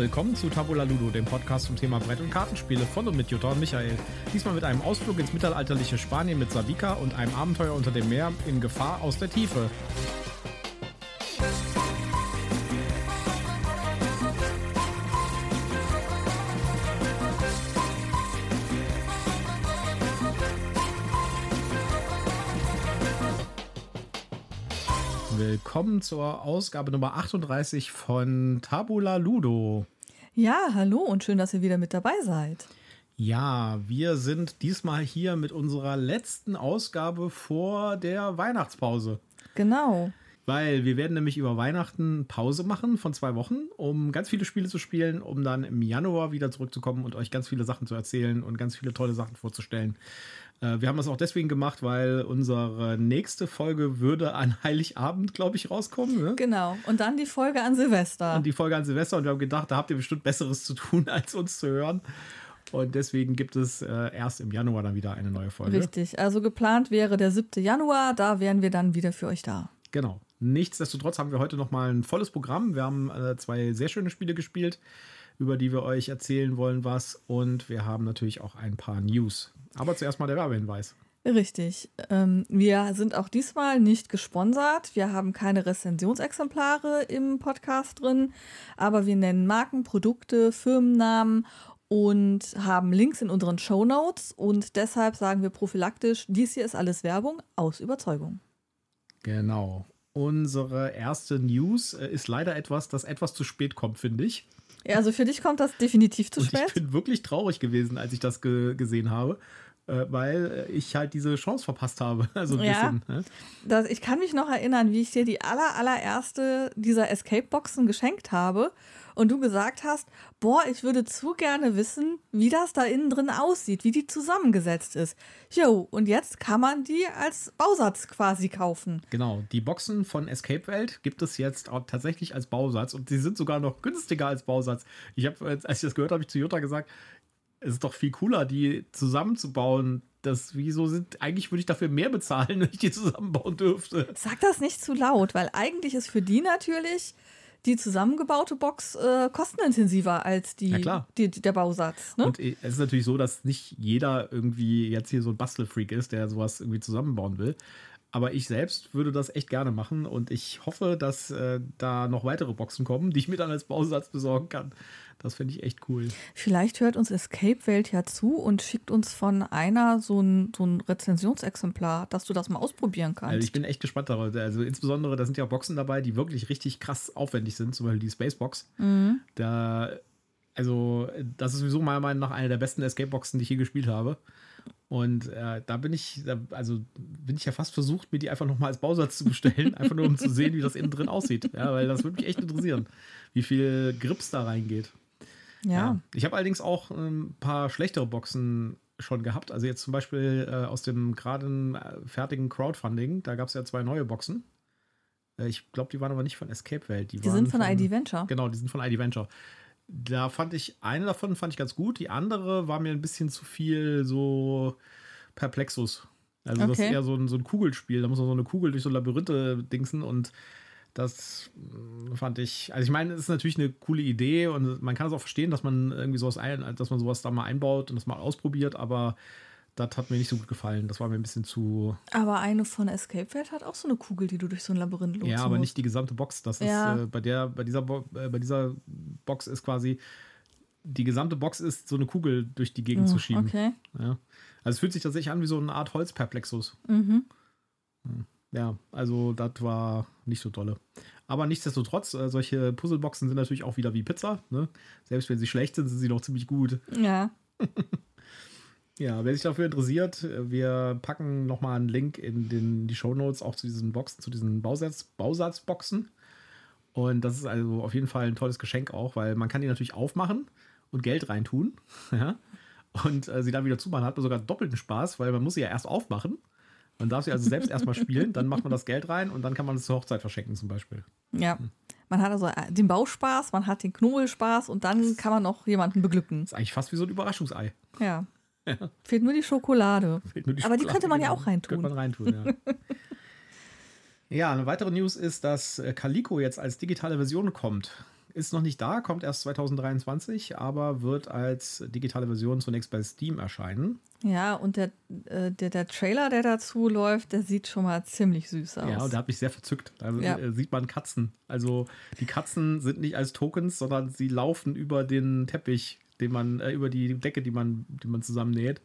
willkommen zu Tabula Ludo, dem Podcast zum Thema Brett- und Kartenspiele von und mit Jutta und Michael. Diesmal mit einem Ausflug ins mittelalterliche Spanien mit Savika und einem Abenteuer unter dem Meer in Gefahr aus der Tiefe. Willkommen zur Ausgabe Nummer 38 von Tabula Ludo. Ja, hallo und schön, dass ihr wieder mit dabei seid. Ja, wir sind diesmal hier mit unserer letzten Ausgabe vor der Weihnachtspause. Genau. Weil wir werden nämlich über Weihnachten Pause machen von zwei Wochen, um ganz viele Spiele zu spielen, um dann im Januar wieder zurückzukommen und euch ganz viele Sachen zu erzählen und ganz viele tolle Sachen vorzustellen. Äh, wir haben das auch deswegen gemacht, weil unsere nächste Folge würde an Heiligabend, glaube ich, rauskommen. Ne? Genau. Und dann die Folge an Silvester. Und die Folge an Silvester. Und wir haben gedacht, da habt ihr bestimmt Besseres zu tun, als uns zu hören. Und deswegen gibt es äh, erst im Januar dann wieder eine neue Folge. Richtig. Also geplant wäre der 7. Januar. Da wären wir dann wieder für euch da. Genau. Nichtsdestotrotz haben wir heute noch mal ein volles Programm. Wir haben äh, zwei sehr schöne Spiele gespielt, über die wir euch erzählen wollen was. Und wir haben natürlich auch ein paar News. Aber zuerst mal der Werbehinweis. Richtig. Ähm, wir sind auch diesmal nicht gesponsert. Wir haben keine Rezensionsexemplare im Podcast drin, aber wir nennen Marken, Produkte, Firmennamen und haben Links in unseren Show Notes. Und deshalb sagen wir prophylaktisch, dies hier ist alles Werbung aus Überzeugung. Genau. Unsere erste News äh, ist leider etwas, das etwas zu spät kommt, finde ich. Ja, also für dich kommt das definitiv zu Und spät. ich bin wirklich traurig gewesen, als ich das ge gesehen habe, weil ich halt diese Chance verpasst habe. Also ein Ja. bisschen. Ne? Das, ich kann mich noch erinnern, wie ich dir die aller, allererste dieser Escape-Boxen geschenkt habe und du gesagt hast, boah, ich würde zu gerne wissen, wie das da innen drin aussieht, wie die zusammengesetzt ist. Jo, und jetzt kann man die als Bausatz quasi kaufen. Genau, die Boxen von Escape Welt gibt es jetzt auch tatsächlich als Bausatz und sie sind sogar noch günstiger als Bausatz. Ich habe, als ich das gehört habe, habe ich zu Jutta gesagt, es ist doch viel cooler, die zusammenzubauen. Das, wieso sind, eigentlich würde ich dafür mehr bezahlen, wenn ich die zusammenbauen dürfte. Sag das nicht zu laut, weil eigentlich ist für die natürlich die zusammengebaute Box äh, kostenintensiver als die, die, der Bausatz. Ne? Und es ist natürlich so, dass nicht jeder irgendwie jetzt hier so ein Bastelfreak ist, der sowas irgendwie zusammenbauen will. Aber ich selbst würde das echt gerne machen und ich hoffe, dass äh, da noch weitere Boxen kommen, die ich mir dann als Bausatz besorgen kann. Das finde ich echt cool. Vielleicht hört uns Escape Welt ja zu und schickt uns von einer so ein, so ein Rezensionsexemplar, dass du das mal ausprobieren kannst. Also ich bin echt gespannt darauf. Also insbesondere, da sind ja Boxen dabei, die wirklich richtig krass aufwendig sind, zum Beispiel die Spacebox. Da, also, das ist sowieso meiner Meinung nach eine der besten Escape-Boxen, die ich je gespielt habe. Und äh, da bin ich, da, also bin ich ja fast versucht, mir die einfach nochmal als Bausatz zu bestellen, einfach nur um zu sehen, wie das innen drin aussieht. Ja, weil das würde mich echt interessieren, wie viel Grips da reingeht. ja. Ich habe allerdings auch ein paar schlechtere Boxen schon gehabt. Also jetzt zum Beispiel äh, aus dem gerade äh, fertigen Crowdfunding, da gab es ja zwei neue Boxen. Äh, ich glaube, die waren aber nicht von Escape Welt. die waren sind von ID Venture. Genau, die sind von ID Venture. Da fand ich, eine davon fand ich ganz gut, die andere war mir ein bisschen zu viel so Perplexus. Also das ist Okay. eher so ein, so ein Kugelspiel. Da muss man so eine Kugel durch so Labyrinthe dingsen und das mh, fand ich, also ich meine, es ist natürlich eine coole Idee und man kann es auch verstehen, dass man irgendwie sowas ein, dass man sowas da mal einbaut und das mal ausprobiert, aber das hat mir nicht so gut gefallen. Das war mir ein bisschen zu, Aber eine von Escape Welt hat auch so eine Kugel, die du durch so ein Labyrinth lotsen ja, aber musst. nicht die gesamte Box. Das Ja. ist äh, bei der, bei dieser, Bo äh, bei dieser Box ist quasi die gesamte Box ist so eine Kugel durch die Gegend zu schieben. Okay. Ja. Also es fühlt sich tatsächlich an wie so eine Art Holzperplexus. Mhm. Hm. Ja, also das war nicht so tolle. Aber nichtsdestotrotz, äh, solche Puzzleboxen sind natürlich auch wieder wie Pizza. Ne? Selbst wenn sie schlecht sind, sind sie noch ziemlich gut. Ja. Ja, wer sich dafür interessiert, wir packen nochmal einen Link in den, die Show Notes auch zu diesen Boxen, zu diesen Bausatz, Bausatzboxen. Und das ist also auf jeden Fall ein tolles Geschenk auch, weil man kann die natürlich aufmachen und Geld reintun. Ja? Und äh, sie dann wieder zumachen, hat man sogar doppelten Spaß, weil man muss sie ja erst aufmachen. Man darf sie also selbst erstmal spielen, dann macht man das Geld rein und dann kann man es zur Hochzeit verschenken zum Beispiel. Ja. Hm. Man hat also den Bauspaß, man hat den Knobelspaß und dann kann man noch jemanden beglücken. ist eigentlich fast wie so ein Überraschungsei. Ja. Fehlt nur die Schokolade. Fehlt nur die Aber die Schokolade, könnte man ja genau. auch reintun. Könnte man reintun, ja. ja, eine weitere News ist, dass äh, Calico jetzt als digitale Version kommt. ist noch nicht da, kommt erst 2023, aber wird als digitale Version zunächst bei Steam erscheinen. Ja, und der, äh, der, der Trailer, der dazu läuft, der sieht schon mal ziemlich süß aus. Ja, und der hat mich sehr verzückt. Da Ja. äh, sieht man Katzen. Also die Katzen sind nicht als Tokens, sondern sie laufen über den Teppich, den man, äh, über die Decke, die man, die man zusammennäht.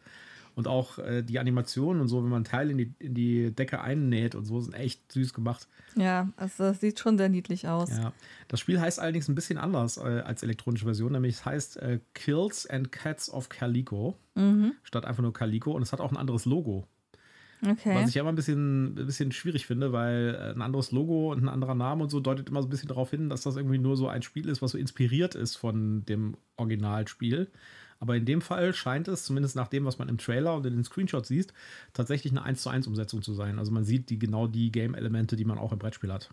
Und auch äh, die Animationen und so, wenn man einen Teil in die, in die Decke einnäht und so, sind echt süß gemacht. Ja, also das sieht schon sehr niedlich aus. Ja. Das Spiel heißt allerdings ein bisschen anders äh, als elektronische Version, nämlich es heißt äh, Kills and Cats of Calico, Mhm. statt einfach nur Calico. Und es hat auch ein anderes Logo. Okay. Was ich ja immer ein bisschen, ein bisschen schwierig finde, weil äh, ein anderes Logo und ein anderer Name und so deutet immer so ein bisschen darauf hin, dass das irgendwie nur so ein Spiel ist, was so inspiriert ist von dem Originalspiel. Aber in dem Fall scheint es, zumindest nach dem, was man im Trailer und in den Screenshots sieht, tatsächlich eine 1 zu 1 Umsetzung zu sein. Also man sieht die genau die Game-Elemente, die man auch im Brettspiel hat.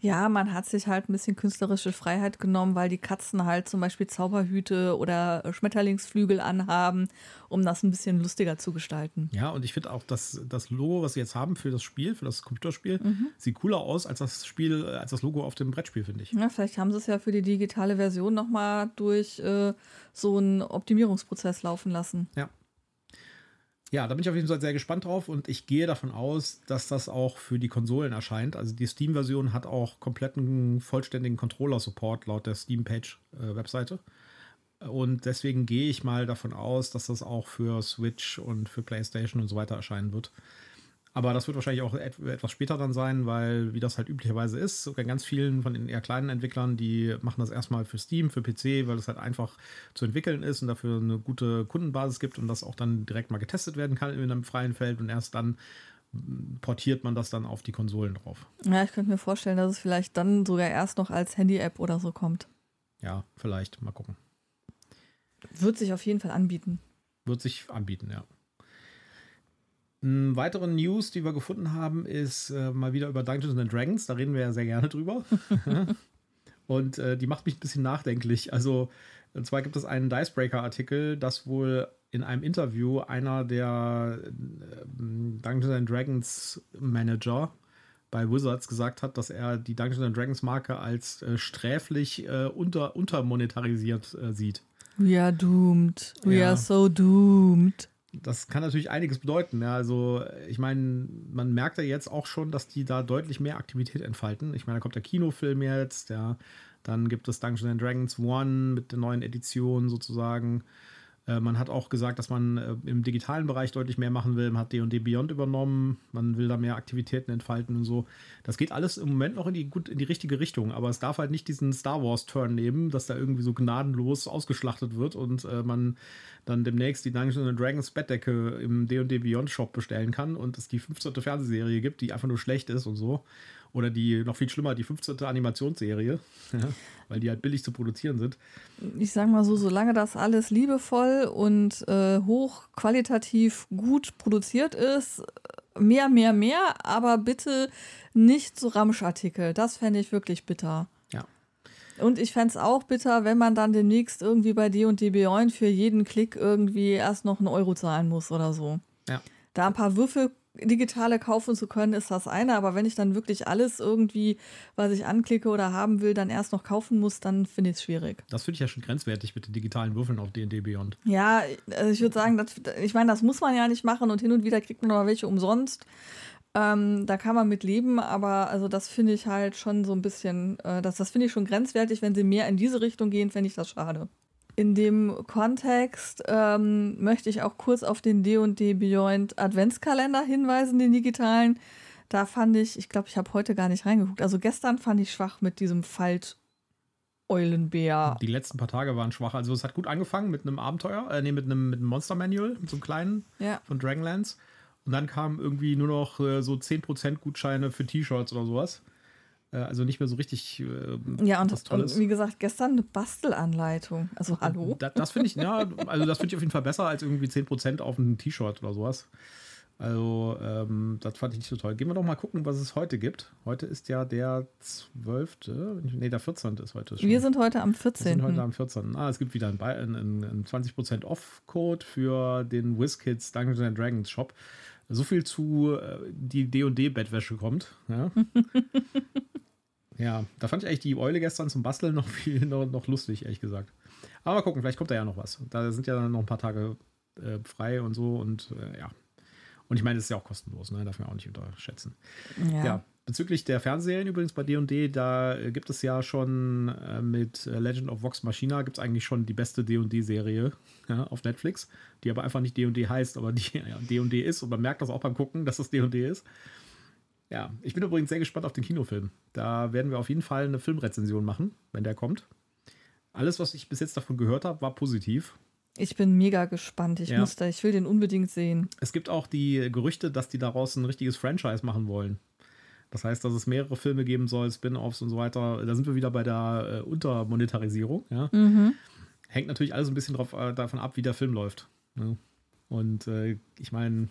Ja, man hat sich halt ein bisschen künstlerische Freiheit genommen, weil die Katzen halt zum Beispiel Zauberhüte oder Schmetterlingsflügel anhaben, um das ein bisschen lustiger zu gestalten. Ja, und ich finde auch, dass das Logo, was sie jetzt haben für das Spiel, für das Computerspiel, sieht cooler aus als das Spiel, äh, als das Logo auf dem Brettspiel, finde ich. Ja, vielleicht haben sie es ja für die digitale Version nochmal durch äh, so einen Optimierungsprozess laufen lassen. Ja. Ja, da bin ich auf jeden Fall sehr gespannt drauf und ich gehe davon aus, dass das auch für die Konsolen erscheint. Also die Steam-Version hat auch kompletten, vollständigen Controller-Support laut der Steam-Page-Webseite. Und deswegen gehe ich mal davon aus, dass das auch für Switch und für PlayStation und so weiter erscheinen wird. Aber das wird wahrscheinlich auch et etwas später dann sein, weil, wie das halt üblicherweise ist, bei ganz vielen von den eher kleinen Entwicklern, die machen das erstmal für Steam, für PC, weil es halt einfach zu entwickeln ist und dafür eine gute Kundenbasis gibt und das auch dann direkt mal getestet werden kann in einem freien Feld und erst dann portiert man das dann auf die Konsolen drauf. Ja, ich könnte mir vorstellen, dass es vielleicht dann sogar erst noch als Handy-App oder so kommt. Ja, vielleicht, mal gucken. Wird sich auf jeden Fall anbieten. Wird sich anbieten, ja. Eine weitere News, die wir gefunden haben, ist äh, mal wieder über Dungeons and Dragons. Da reden wir ja sehr gerne drüber. und äh, die macht mich ein bisschen nachdenklich. Also, und zwar gibt es einen Dicebreaker-Artikel, dass wohl in einem Interview einer der äh, Dungeons and Dragons Manager bei Wizards gesagt hat, dass er die Dungeons and Dragons Marke als äh, sträflich äh, unter, untermonetarisiert äh, sieht. We are doomed. We Ja. are so doomed. Das kann natürlich einiges bedeuten. Ja, also ich meine, man merkt ja jetzt auch schon, dass die da deutlich mehr Aktivität entfalten. Ich meine, da kommt der Kinofilm jetzt, ja. Dann gibt es Dungeons Dragons One mit der neuen Edition sozusagen. Äh, man hat auch gesagt, dass man äh, im digitalen Bereich deutlich mehr machen will. Man hat D&D Beyond übernommen. Man will da mehr Aktivitäten entfalten und so. Das geht alles im Moment noch in die, gut, in die richtige Richtung. Aber es darf halt nicht diesen Star Wars-Turn nehmen, dass da irgendwie so gnadenlos ausgeschlachtet wird und äh, man dann demnächst die Dungeons Dragons Bettdecke im D&D Beyond Shop bestellen kann und es die 15. Fernsehserie gibt, die einfach nur schlecht ist und so. Oder die, noch viel schlimmer, die 15. Animationsserie, weil die halt billig zu produzieren sind. Ich sag mal so, solange das alles liebevoll und äh, hochqualitativ gut produziert ist, mehr, mehr, mehr, aber bitte nicht so Ramschartikel. Das fände ich wirklich bitter. Ja. Und ich fände es auch bitter, wenn man dann demnächst irgendwie bei D&D Beyond für jeden Klick irgendwie erst noch einen Euro zahlen muss oder so. Ja. Da ein paar Würfel digitale kaufen zu können, ist das eine, aber wenn ich dann wirklich alles irgendwie, was ich anklicke oder haben will, dann erst noch kaufen muss, dann finde ich es schwierig. Das finde ich ja schon grenzwertig mit den digitalen Würfeln auf D&D Beyond. Ja, also ich würde sagen, das, ich meine, das muss man ja nicht machen und hin und wieder kriegt man aber welche umsonst. Ähm, da kann man mit leben, aber also das finde ich halt schon so ein bisschen, äh, das, das finde ich schon grenzwertig. Wenn sie mehr in diese Richtung gehen, fände ich das schade. In dem Kontext ähm, möchte ich auch kurz auf den D&D Beyond Adventskalender hinweisen, den digitalen. Da fand ich, ich glaube, ich habe heute gar nicht reingeguckt. Also gestern fand ich schwach mit diesem Falt-Eulenbär. Die letzten paar Tage waren schwach. Also es hat gut angefangen mit einem Abenteuer, äh, nee, mit einem, mit einem Monster Manual, mit so einem kleinen Ja. von Dragonlance. Und dann kamen irgendwie nur noch äh, so 10% Gutscheine für T-Shirts oder sowas. Äh, also nicht mehr so richtig äh, Ja, und, was Tolles. und wie gesagt, gestern eine Bastelanleitung. Also hallo? Da, das finde ich, ja, also das finde ich auf jeden Fall besser als irgendwie 10% auf ein T-Shirt oder sowas. Also, ähm, das fand ich nicht so toll. Gehen wir doch mal gucken, was es heute gibt. Heute ist ja der 12. Nee, der 14. ist heute schon. Wir sind heute am Wir sind heute 14. am 14. Ah, es gibt wieder einen, einen, einen 20% Off-Code für den WizKids Dungeons and Dragons Shop. So viel zu äh, die D&D-Bettwäsche kommt. Ja. Ja, da fand ich eigentlich die Eule gestern zum Basteln noch viel noch, noch lustig, ehrlich gesagt. Aber mal gucken, vielleicht kommt da ja noch was. Da sind ja noch ein paar Tage äh, frei und so und äh, ja. Und ich meine, das ist ja auch kostenlos, ne? Darf man auch nicht unterschätzen. Ja. Ja, bezüglich der Fernsehserien übrigens bei D&D, da äh, gibt es ja schon äh, mit äh, Legend of Vox Machina gibt es eigentlich schon die beste D&D-Serie ja, auf Netflix, die aber einfach nicht D&D heißt, aber die ja, D&D ist und man merkt das auch beim Gucken, dass das D&D ist. Ja, ich bin übrigens sehr gespannt auf den Kinofilm. Da werden wir auf jeden Fall eine Filmrezension machen, wenn der kommt. Alles, was ich bis jetzt davon gehört habe, war positiv. Ich bin mega gespannt. Ich Ja. muss da, ich will den unbedingt sehen. Es gibt auch die Gerüchte, dass die daraus ein richtiges Franchise machen wollen. Das heißt, dass es mehrere Filme geben soll, Spin-offs und so weiter. Da sind wir wieder bei der äh, Untermonetarisierung. Ja? Mhm. Hängt natürlich alles ein bisschen drauf, äh, davon ab, wie der Film läuft. Ne? Und äh, ich meine,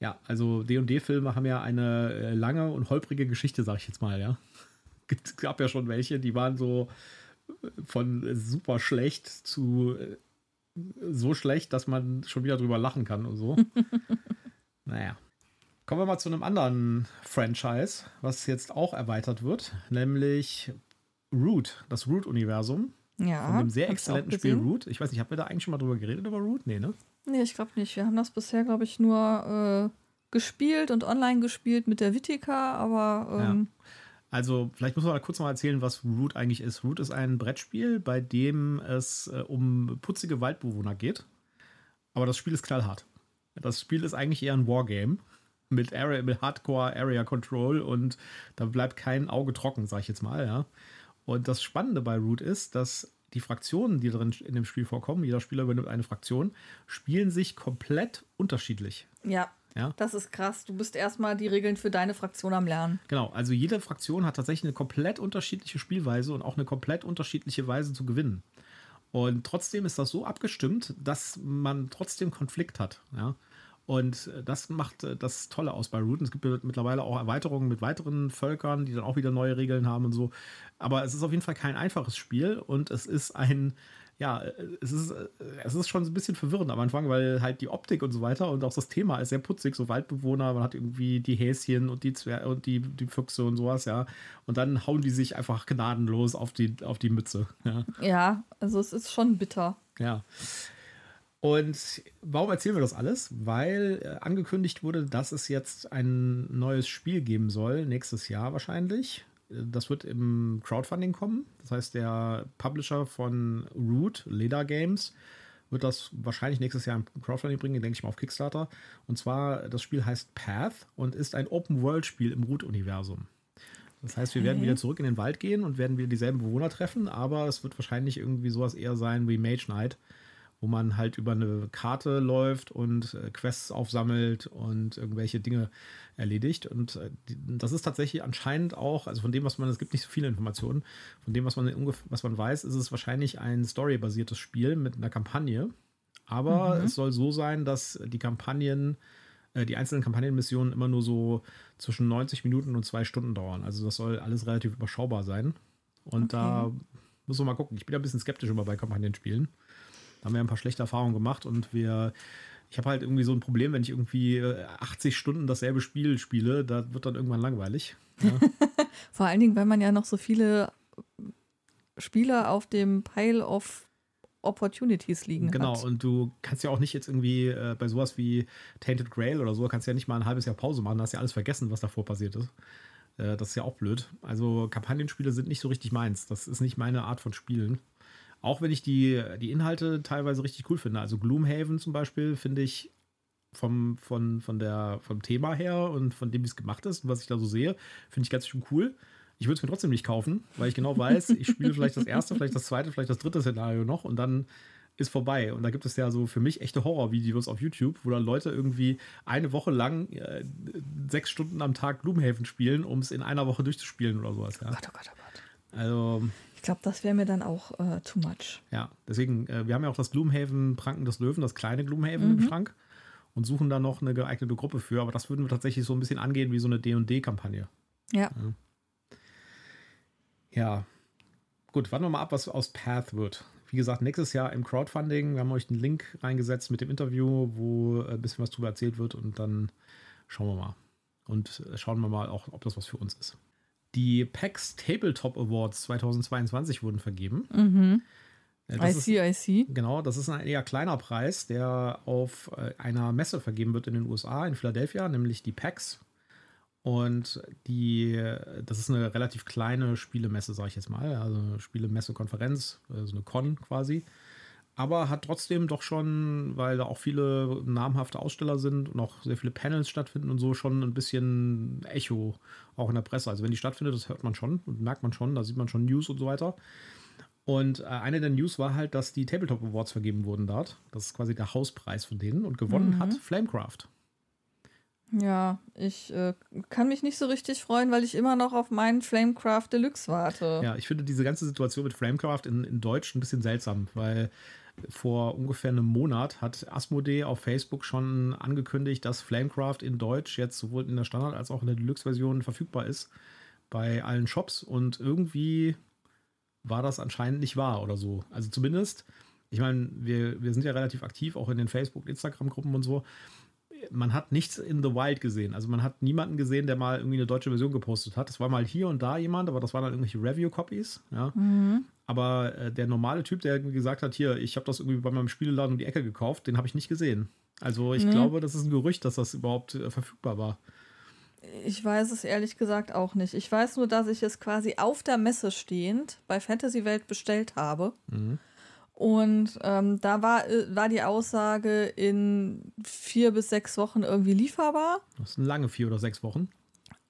ja, also D&D-Filme haben ja eine äh, lange und holprige Geschichte, sag ich jetzt mal, ja. Gibt, gab ja schon welche, die waren so äh, von super schlecht zu äh, so schlecht, dass man schon wieder drüber lachen kann und so. naja. Kommen wir mal zu einem anderen Franchise, was jetzt auch erweitert wird, nämlich Root, das Root-Universum. Ja. Von dem sehr exzellenten Spiel. Root. Ich weiß nicht, haben wir da eigentlich schon mal drüber geredet über Root? Nee, ne? Nee, ich glaube nicht. Wir haben das bisher, glaube ich, nur äh, gespielt und online gespielt mit der Vitika, aber ähm, Also, vielleicht muss man da kurz mal erzählen, was Root eigentlich ist. Root ist ein Brettspiel, bei dem es äh, um putzige Waldbewohner geht. Aber das Spiel ist knallhart. Das Spiel ist eigentlich eher ein Wargame mit, Area, mit Hardcore Area Control und da bleibt kein Auge trocken, sag ich jetzt mal, ja. Und das Spannende bei Root ist, dass die Fraktionen, die drin in dem Spiel vorkommen, jeder Spieler übernimmt eine Fraktion, spielen sich komplett unterschiedlich. ja, Ja. das ist krass. Du bist erstmal die Regeln für deine Fraktion am Lernen. Genau, also jede Fraktion hat tatsächlich eine komplett unterschiedliche Spielweise und auch eine komplett unterschiedliche Weise zu gewinnen. Und trotzdem ist das so abgestimmt, dass man trotzdem Konflikt hat. Ja? Und äh, das macht äh, das Tolle aus bei Root. Es gibt mittlerweile auch Erweiterungen mit weiteren Völkern, die dann auch wieder neue Regeln haben und so. Aber es ist auf jeden Fall kein einfaches Spiel und es ist ein, ja, äh, es ist, es ist schon ein bisschen verwirrend am Anfang, weil halt die Optik und so weiter und auch das Thema ist sehr putzig, so Waldbewohner, man hat irgendwie die Häschen und die Zwer und die, die Füchse und sowas, ja. Und dann hauen die sich einfach gnadenlos auf die, auf die Mütze. Ja. Ja, also es ist schon bitter. Ja. Und warum erzählen wir das alles? Weil äh, angekündigt wurde, dass es jetzt ein neues Spiel geben soll, nächstes Jahr wahrscheinlich. Äh, Das wird im Crowdfunding kommen. Das heißt, der Publisher von Root, Leda Games, wird das wahrscheinlich nächstes Jahr im Crowdfunding bringen, denke ich mal auf Kickstarter. Und zwar, das Spiel heißt Path und ist ein Open-World-Spiel im Root-Universum. Das heißt, wir werden Okay. wieder zurück in den Wald gehen und werden wieder dieselben Bewohner treffen, aber es wird wahrscheinlich irgendwie sowas eher sein wie Mage Knight, wo man halt über eine Karte läuft und äh, Quests aufsammelt und irgendwelche Dinge erledigt. Und äh, das ist tatsächlich anscheinend auch, also von dem, was man, es gibt nicht so viele Informationen, von dem, was man, was man weiß, ist es wahrscheinlich ein storybasiertes Spiel mit einer Kampagne. Aber es soll so sein, dass die Kampagnen, äh, die einzelnen Kampagnenmissionen immer nur so zwischen 90 Minuten und zwei Stunden dauern. Also das soll alles relativ überschaubar sein. Und da muss man mal gucken. Ich bin ein bisschen skeptisch immer bei Kampagnenspielen. Da haben wir ein paar schlechte Erfahrungen gemacht und wir, ich habe halt irgendwie so ein Problem, wenn ich irgendwie äh, 80 Stunden dasselbe Spiel spiele, da wird dann irgendwann langweilig. Ja, Vor allen Dingen, weil man ja noch so viele Spieler auf dem Pile of Opportunities liegen genau, hat. und du kannst ja auch nicht jetzt irgendwie äh, bei sowas wie Tainted Grail oder so, kannst ja nicht mal ein halbes Jahr Pause machen, da hast ja alles vergessen, was davor passiert ist. Äh, das ist ja auch blöd. Also Kampagnenspiele sind nicht so richtig meins. Das ist nicht meine Art von Spielen. Auch wenn ich die, die Inhalte teilweise richtig cool finde. Also Gloomhaven zum Beispiel finde ich vom, von, von der, vom Thema her und von dem, wie es gemacht ist und was ich da so sehe, finde ich ganz schön cool. Ich würde es mir trotzdem nicht kaufen, weil ich genau weiß, ich spiele vielleicht das erste, vielleicht das zweite, vielleicht das dritte Szenario noch und dann ist vorbei. Und da gibt es ja so für mich echte Horrorvideos auf YouTube, wo dann Leute irgendwie eine Woche lang äh, sechs Stunden am Tag Gloomhaven spielen, um es in einer Woche durchzuspielen oder sowas. Ja. Oh Gott, oh Gott, oh Gott. Also, glaube, das wäre mir dann auch äh, too much. ja, deswegen, äh, wir haben ja auch das Gloomhaven Pranken des Löwen, das kleine Gloomhaven im Schrank und suchen da noch eine geeignete Gruppe für. Aber das würden wir tatsächlich so ein bisschen angehen wie so eine D&D-Kampagne. Ja. Ja. Gut, warten wir mal ab, was aus Path wird. Wie gesagt, nächstes Jahr im Crowdfunding. Wir haben euch einen Link reingesetzt mit dem Interview, wo äh, ein bisschen was drüber erzählt wird und dann schauen wir mal. Und äh, schauen wir mal auch, ob das was für uns ist. Die PAX Tabletop Awards 2022 wurden vergeben. Mhm. Äh, I Das see, I see. genau, das ist ein eher kleiner Preis, der auf äh, einer Messe vergeben wird in den USA, in Philadelphia, nämlich die PAX. Und die, das ist eine relativ kleine Spielemesse, sage ich jetzt mal. Also eine Spielemesse-Konferenz, also eine Con quasi. Aber hat trotzdem doch schon, weil da auch viele namhafte Aussteller sind und auch sehr viele Panels stattfinden und so, schon ein bisschen Echo auch in der Presse. Also wenn die stattfindet, das hört man schon und merkt man schon, da sieht man schon News und so weiter. Und äh, eine der News war halt, dass die Tabletop Awards vergeben wurden dort. Das ist quasi der Hauspreis von denen. Und gewonnen Mhm. hat Flamecraft. Ja, ich äh, kann mich nicht so richtig freuen, weil ich immer noch auf meinen Flamecraft Deluxe warte. Ja, ich finde diese ganze Situation mit Flamecraft in, in Deutsch ein bisschen seltsam, weil vor ungefähr einem Monat hat Asmodee auf Facebook schon angekündigt, dass Flamecraft in Deutsch jetzt sowohl in der Standard- als auch in der Deluxe-Version verfügbar ist bei allen Shops und irgendwie war das anscheinend nicht wahr oder so. Also zumindest, ich meine, wir, wir sind ja relativ aktiv, auch in den Facebook- und Instagram-Gruppen und so. Man hat nichts in The Wild gesehen. Also man hat niemanden gesehen, der mal irgendwie eine deutsche Version gepostet hat. Es war mal hier und da jemand, aber das waren dann irgendwelche Review-Copies. Ja. Mhm. Aber äh, der normale Typ, der irgendwie gesagt hat, hier, ich habe das irgendwie bei meinem Spieleladen um die Ecke gekauft, den habe ich nicht gesehen. Also ich Nee. glaube, das ist ein Gerücht, dass das überhaupt äh, verfügbar war. Ich weiß es ehrlich gesagt auch nicht. Ich weiß nur, dass ich es quasi auf der Messe stehend bei Fantasy Welt bestellt habe. Mhm. Und ähm, da war, äh, war die Aussage in vier bis sechs Wochen irgendwie lieferbar. Das sind lange vier oder sechs Wochen.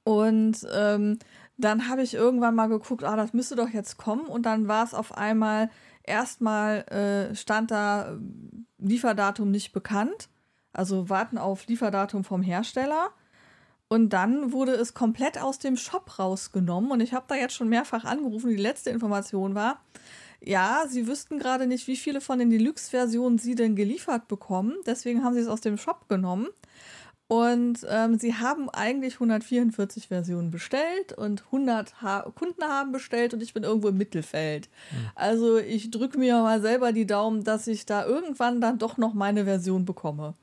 Und ähm, dann habe ich irgendwann mal geguckt, ah, das müsste doch jetzt kommen. Und dann war es auf einmal, erstmal äh, stand da äh, Lieferdatum nicht bekannt. Also warten auf Lieferdatum vom Hersteller. Und dann wurde es komplett aus dem Shop rausgenommen. Und ich habe da jetzt schon mehrfach angerufen. Die letzte Information war, ja, sie wüssten gerade nicht, wie viele von den Deluxe-Versionen sie denn geliefert bekommen. Deswegen haben sie es aus dem Shop genommen. Und ähm, sie haben eigentlich 144 Versionen bestellt und 100 ha Kunden haben bestellt und ich bin irgendwo im Mittelfeld. Also ich drücke mir mal selber die Daumen, dass ich da irgendwann dann doch noch meine Version bekomme.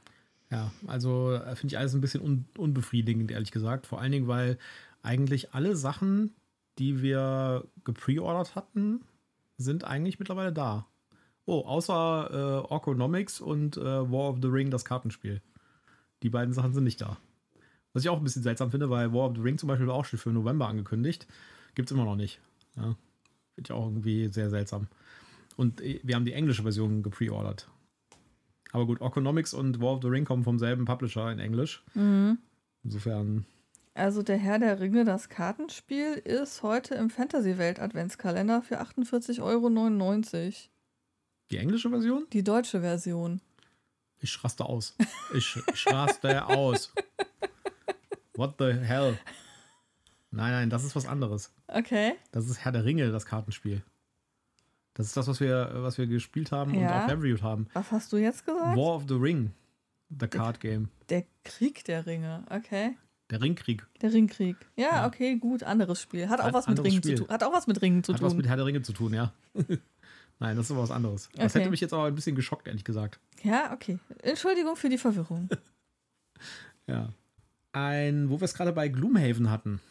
Ja, also äh, finde ich alles ein bisschen un unbefriedigend, ehrlich gesagt. Vor allen Dingen, weil eigentlich alle Sachen, die wir gepreordert hatten, sind eigentlich mittlerweile da. Oh, außer äh, Orconomics und äh, War of the Ring, das Kartenspiel. Die beiden Sachen sind nicht da. Was ich auch ein bisschen seltsam finde, weil War of the Ring zum Beispiel war auch schon für November angekündigt. Gibt es immer noch nicht. Ja. Finde ich auch irgendwie sehr seltsam. Und äh, wir haben die englische Version gepreordert. Aber gut, Orconomics und War of the Ring kommen vom selben Publisher in Englisch. Insofern, Also der Herr der Ringe, das Kartenspiel, ist heute im Fantasy-Welt-Adventskalender für 48,99 Euro. die englische Version? Die deutsche Version. Ich raste aus. Ich, ich raste aus. What the hell? Nein, nein, das ist was anderes. Okay. Das ist Herr der Ringe, das Kartenspiel. Das ist das, was wir, was wir gespielt haben und Ja. auch reviewed haben. Was hast du jetzt gesagt? War of the Ring, the card game. Der Krieg der Ringe. Okay. Der Ringkrieg. Der Ringkrieg. Ja, Ja. okay, gut. Anderes Spiel. Hat auch was mit anderes Ringen zu Spiel. tun. Hat auch was mit Ringen zu Hat was tun. mit Herr der Ringe zu tun, ja. Nein, das ist aber was anderes. Das Okay. hätte mich jetzt aber ein bisschen geschockt, ehrlich gesagt. Ja, okay. Entschuldigung für die Verwirrung. Ja. Ein, wo wir es gerade bei Gloomhaven hatten.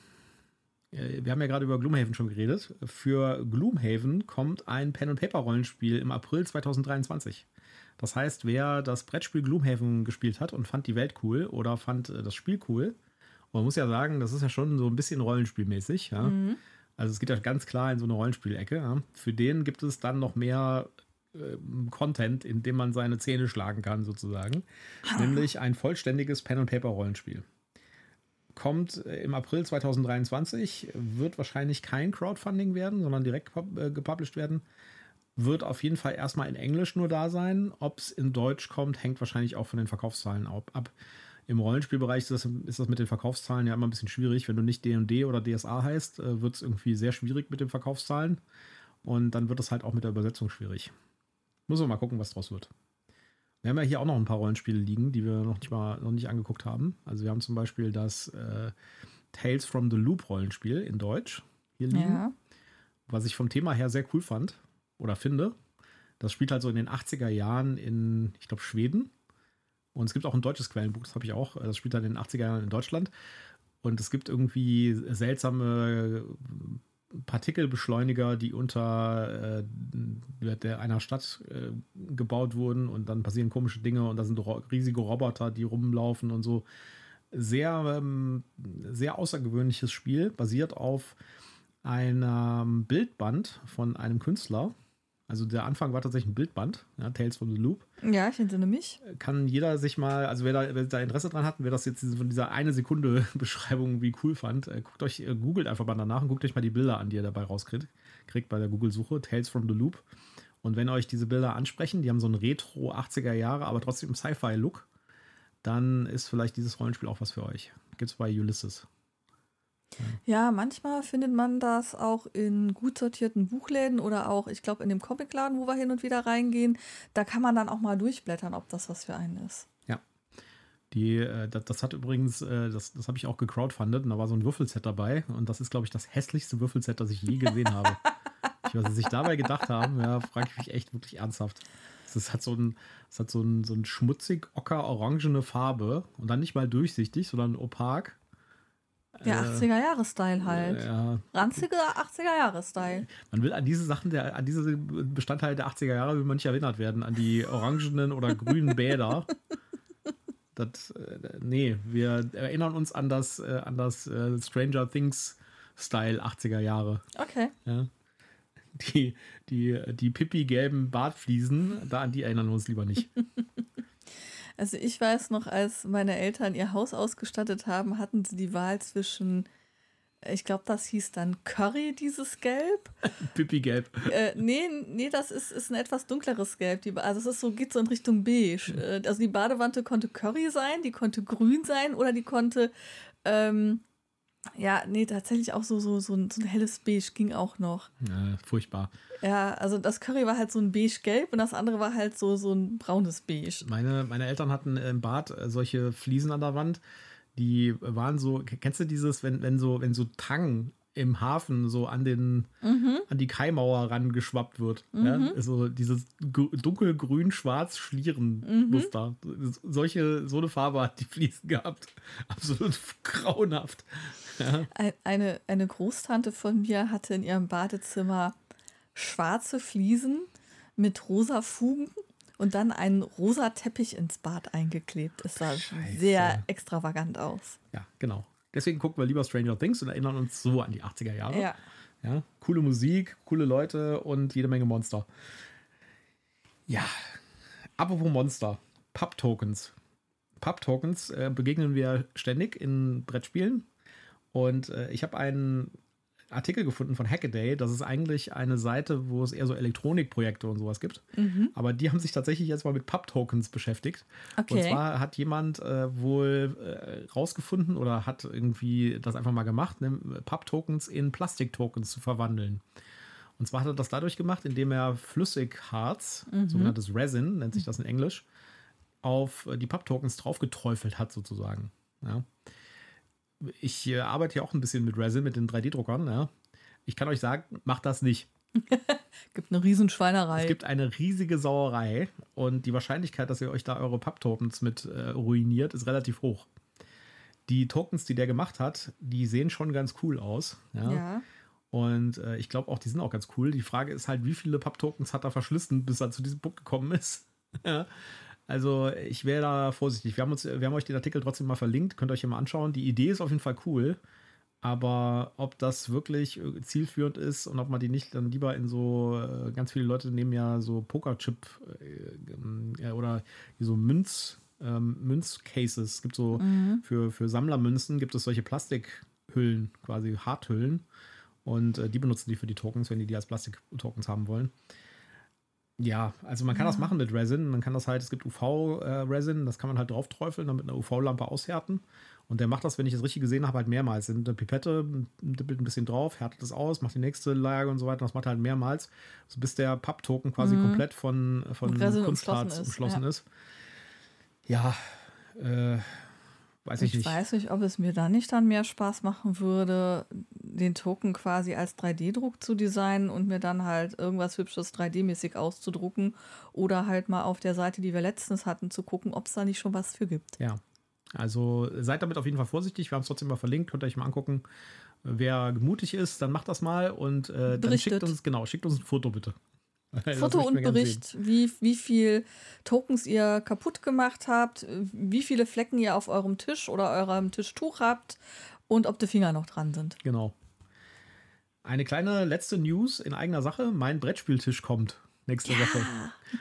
Äh, Wir haben ja gerade über Gloomhaven schon geredet. Für Gloomhaven kommt ein Pen-and-Paper-Rollenspiel im April 2023. Das heißt, wer das Brettspiel Gloomhaven gespielt hat und fand die Welt cool oder fand äh, das Spiel cool, man muss ja sagen, das ist ja schon so ein bisschen rollenspielmäßig. Ja? Also es geht ja ganz klar in so eine Rollenspielecke. Ja? Für den gibt es dann noch mehr ähm, Content, in dem man seine Zähne schlagen kann, sozusagen. Nämlich ein vollständiges Pen-and-Paper-Rollenspiel. Kommt äh, im April 2023, wird wahrscheinlich kein Crowdfunding werden, sondern direkt äh, gepublished werden. Wird auf jeden Fall erstmal in Englisch nur da sein. Ob es in Deutsch kommt, hängt wahrscheinlich auch von den Verkaufszahlen ab. Im Rollenspielbereich ist das, ist das mit den Verkaufszahlen ja immer ein bisschen schwierig. Wenn du nicht D&D oder DSA heißt, äh, wird es irgendwie sehr schwierig mit den Verkaufszahlen. Und dann wird es halt auch mit der Übersetzung schwierig. Muss man mal gucken, was draus wird. Wir haben ja hier auch noch ein paar Rollenspiele liegen, die wir noch nicht mal noch nicht angeguckt haben. Also wir haben zum Beispiel das äh, Tales from the Loop Rollenspiel in Deutsch hier liegen, Ja. was ich vom Thema her sehr cool fand oder finde. Das spielt halt so in den 80er Jahren in, ich glaube, Schweden. Und es gibt auch ein deutsches Quellenbuch, das habe ich auch. Das spielt dann in den 80er Jahren in Deutschland. Und es gibt irgendwie seltsame Partikelbeschleuniger, die unter äh, der, einer Stadt äh, gebaut wurden und dann passieren komische Dinge und da sind ro riesige Roboter, die rumlaufen und so. Sehr, ähm, sehr außergewöhnliches Spiel, basiert auf einem Bildband von einem Künstler, also der Anfang war tatsächlich ein Bildband, ja, Tales from the Loop. Ja, ich entsinne mich. Kann jeder sich mal, also wer da, wer da Interesse dran hat, wer das jetzt von dieser eine Sekunde Beschreibung wie cool fand, äh, guckt euch, äh, googelt einfach mal danach und guckt euch mal die Bilder an, die ihr dabei rauskriegt, kriegt bei der Google-Suche, Tales from the Loop. Und wenn euch diese Bilder ansprechen, die haben so einen Retro 80er Jahre, aber trotzdem Sci-Fi-Look, dann ist vielleicht dieses Rollenspiel auch was für euch. Gibt es bei Ulysses. Ja, manchmal findet man das auch in gut sortierten Buchläden oder auch, ich glaube, in dem Comicladen, wo wir hin und wieder reingehen. Da kann man dann auch mal durchblättern, ob das was für einen ist. Ja. Die, äh, das, das, hat übrigens, äh, das, das habe ich auch gecrowdfundet und da war so ein Würfelset dabei und das ist, glaube ich, das hässlichste Würfelset, das ich je gesehen habe. Ich was sie sich dabei gedacht haben, ja, frage ich mich echt wirklich ernsthaft. Es hat so ein, es hat so ein, so ein schmutzig ocker-orangene Farbe und dann nicht mal durchsichtig, sondern opak. Der 80er-Jahre-Style halt. Ja. Ranziger 80er-Jahre-Style. Man will an diese Sachen, der, an diese Bestandteile der 80er Jahre will man nicht erinnert werden, an die orangenen oder grünen Bäder. Das, äh, nee, wir erinnern uns an das, äh, an das äh, Stranger Things Style 80er Jahre. Okay. Ja. Die, die, die Pippi-gelben Bartfliesen, da an die erinnern wir uns lieber nicht. Also ich weiß noch, als meine Eltern ihr Haus ausgestattet haben, hatten sie die Wahl zwischen, ich glaube, das hieß dann Curry, dieses Gelb. Pipi-Gelb. Äh, nee, nee, das ist, ist ein etwas dunkleres Gelb. Die, also es ist so, geht so in Richtung beige. Äh, also die Badewanne konnte Curry sein, die konnte grün sein oder die konnte ähm, ja, nee, tatsächlich auch so, so, so, ein, so ein helles Beige ging auch noch. Ja, furchtbar. Ja, also das Curry war halt so ein beige-gelb und das andere war halt so, so ein braunes Beige. Meine, meine Eltern hatten im Bad äh, solche Fliesen an der Wand, die waren so, kennst du dieses, wenn, wenn so, wenn so Tang im Hafen so an den mhm. an die Kaimauer rangeschwappt wird. Mhm. Ja? Also dieses dunkelgrün-schwarz Schlierenmuster. Mhm. Solche, so eine Farbe hat die Fliesen gehabt. Absolut grauenhaft. Ja. Eine, eine Großtante von mir hatte in ihrem Badezimmer schwarze Fliesen mit rosa Fugen und dann einen rosa Teppich ins Bad eingeklebt. Es sah Scheiße. sehr extravagant aus. Ja, genau. Deswegen gucken wir lieber Stranger Things und erinnern uns so an die 80er Jahre. Ja. ja coole Musik, coole Leute und jede Menge Monster. Ja, apropos Monster. Pub-Tokens. Pub-Tokens äh, begegnen wir ständig in Brettspielen. Und äh, ich habe einen Artikel gefunden von Hackaday. Das ist eigentlich eine Seite, wo es eher so Elektronikprojekte und sowas gibt. Mhm. Aber die haben sich tatsächlich jetzt mal mit Pub-Tokens beschäftigt. Okay. Und zwar hat jemand äh, wohl äh, rausgefunden oder hat irgendwie das einfach mal gemacht, ne, Pub-Tokens in Plastik-Tokens zu verwandeln. Und zwar hat er das dadurch gemacht, indem er Flüssigharz, mhm. sogenanntes Resin, nennt sich das in Englisch, auf die Pub-Tokens draufgeträufelt hat, sozusagen. Ja ich äh, arbeite ja auch ein bisschen mit Resin, mit den 3D-Druckern. Ja. Ich kann euch sagen, macht das nicht. gibt eine Riesenschweinerei. Es gibt eine riesige Sauerei und die Wahrscheinlichkeit, dass ihr euch da eure Pub-Tokens mit äh, ruiniert, ist relativ hoch. Die Tokens, die der gemacht hat, die sehen schon ganz cool aus. Ja. ja. Und äh, ich glaube auch, die sind auch ganz cool. Die Frage ist halt, wie viele Pub-Tokens hat er verschlissen, bis er zu diesem Punkt gekommen ist. ja. Also ich wäre da vorsichtig. Wir haben, uns, wir haben euch den Artikel trotzdem mal verlinkt, könnt ihr euch ja mal anschauen. Die Idee ist auf jeden Fall cool, aber ob das wirklich äh, zielführend ist und ob man die nicht dann lieber in so, äh, ganz viele Leute nehmen ja so Pokerchip äh, oder so Münz, ähm, Münzcases. Es gibt so mhm. für, für Sammlermünzen gibt es solche Plastikhüllen, quasi Harthüllen. Und äh, die benutzen die für die Tokens, wenn die die als Plastik-Tokens haben wollen. Ja, also man kann ja. das machen mit Resin. Man kann das halt, es gibt UV-Resin, äh, das kann man halt drauf träufeln, dann mit einer UV-Lampe aushärten. Und der macht das, wenn ich das richtig gesehen habe, halt mehrmals. In der Pipette dippelt ein bisschen drauf, härtet es aus, macht die nächste Lage und so weiter. Das macht er halt mehrmals, so bis der Papptoken quasi mhm. komplett von, von Kunstharz umschlossen ist. Ja, äh, weiß ich, ich nicht. Ich weiß nicht, ob es mir da nicht dann mehr Spaß machen würde, den Token quasi als 3D-Druck zu designen und mir dann halt irgendwas Hübsches 3D-mäßig auszudrucken oder halt mal auf der Seite, die wir letztens hatten, zu gucken, ob es da nicht schon was für gibt. Ja. Also seid damit auf jeden Fall vorsichtig. Wir haben es trotzdem mal verlinkt, könnt ihr euch mal angucken. Wer mutig ist, dann macht das mal und äh, dann schickt uns, genau, schickt uns ein Foto bitte. Foto und Bericht, wie, wie viel Tokens ihr kaputt gemacht habt, wie viele Flecken ihr auf eurem Tisch oder eurem Tischtuch habt und ob die Finger noch dran sind. Genau. Eine kleine letzte News in eigener Sache. Mein Brettspieltisch kommt nächste Woche.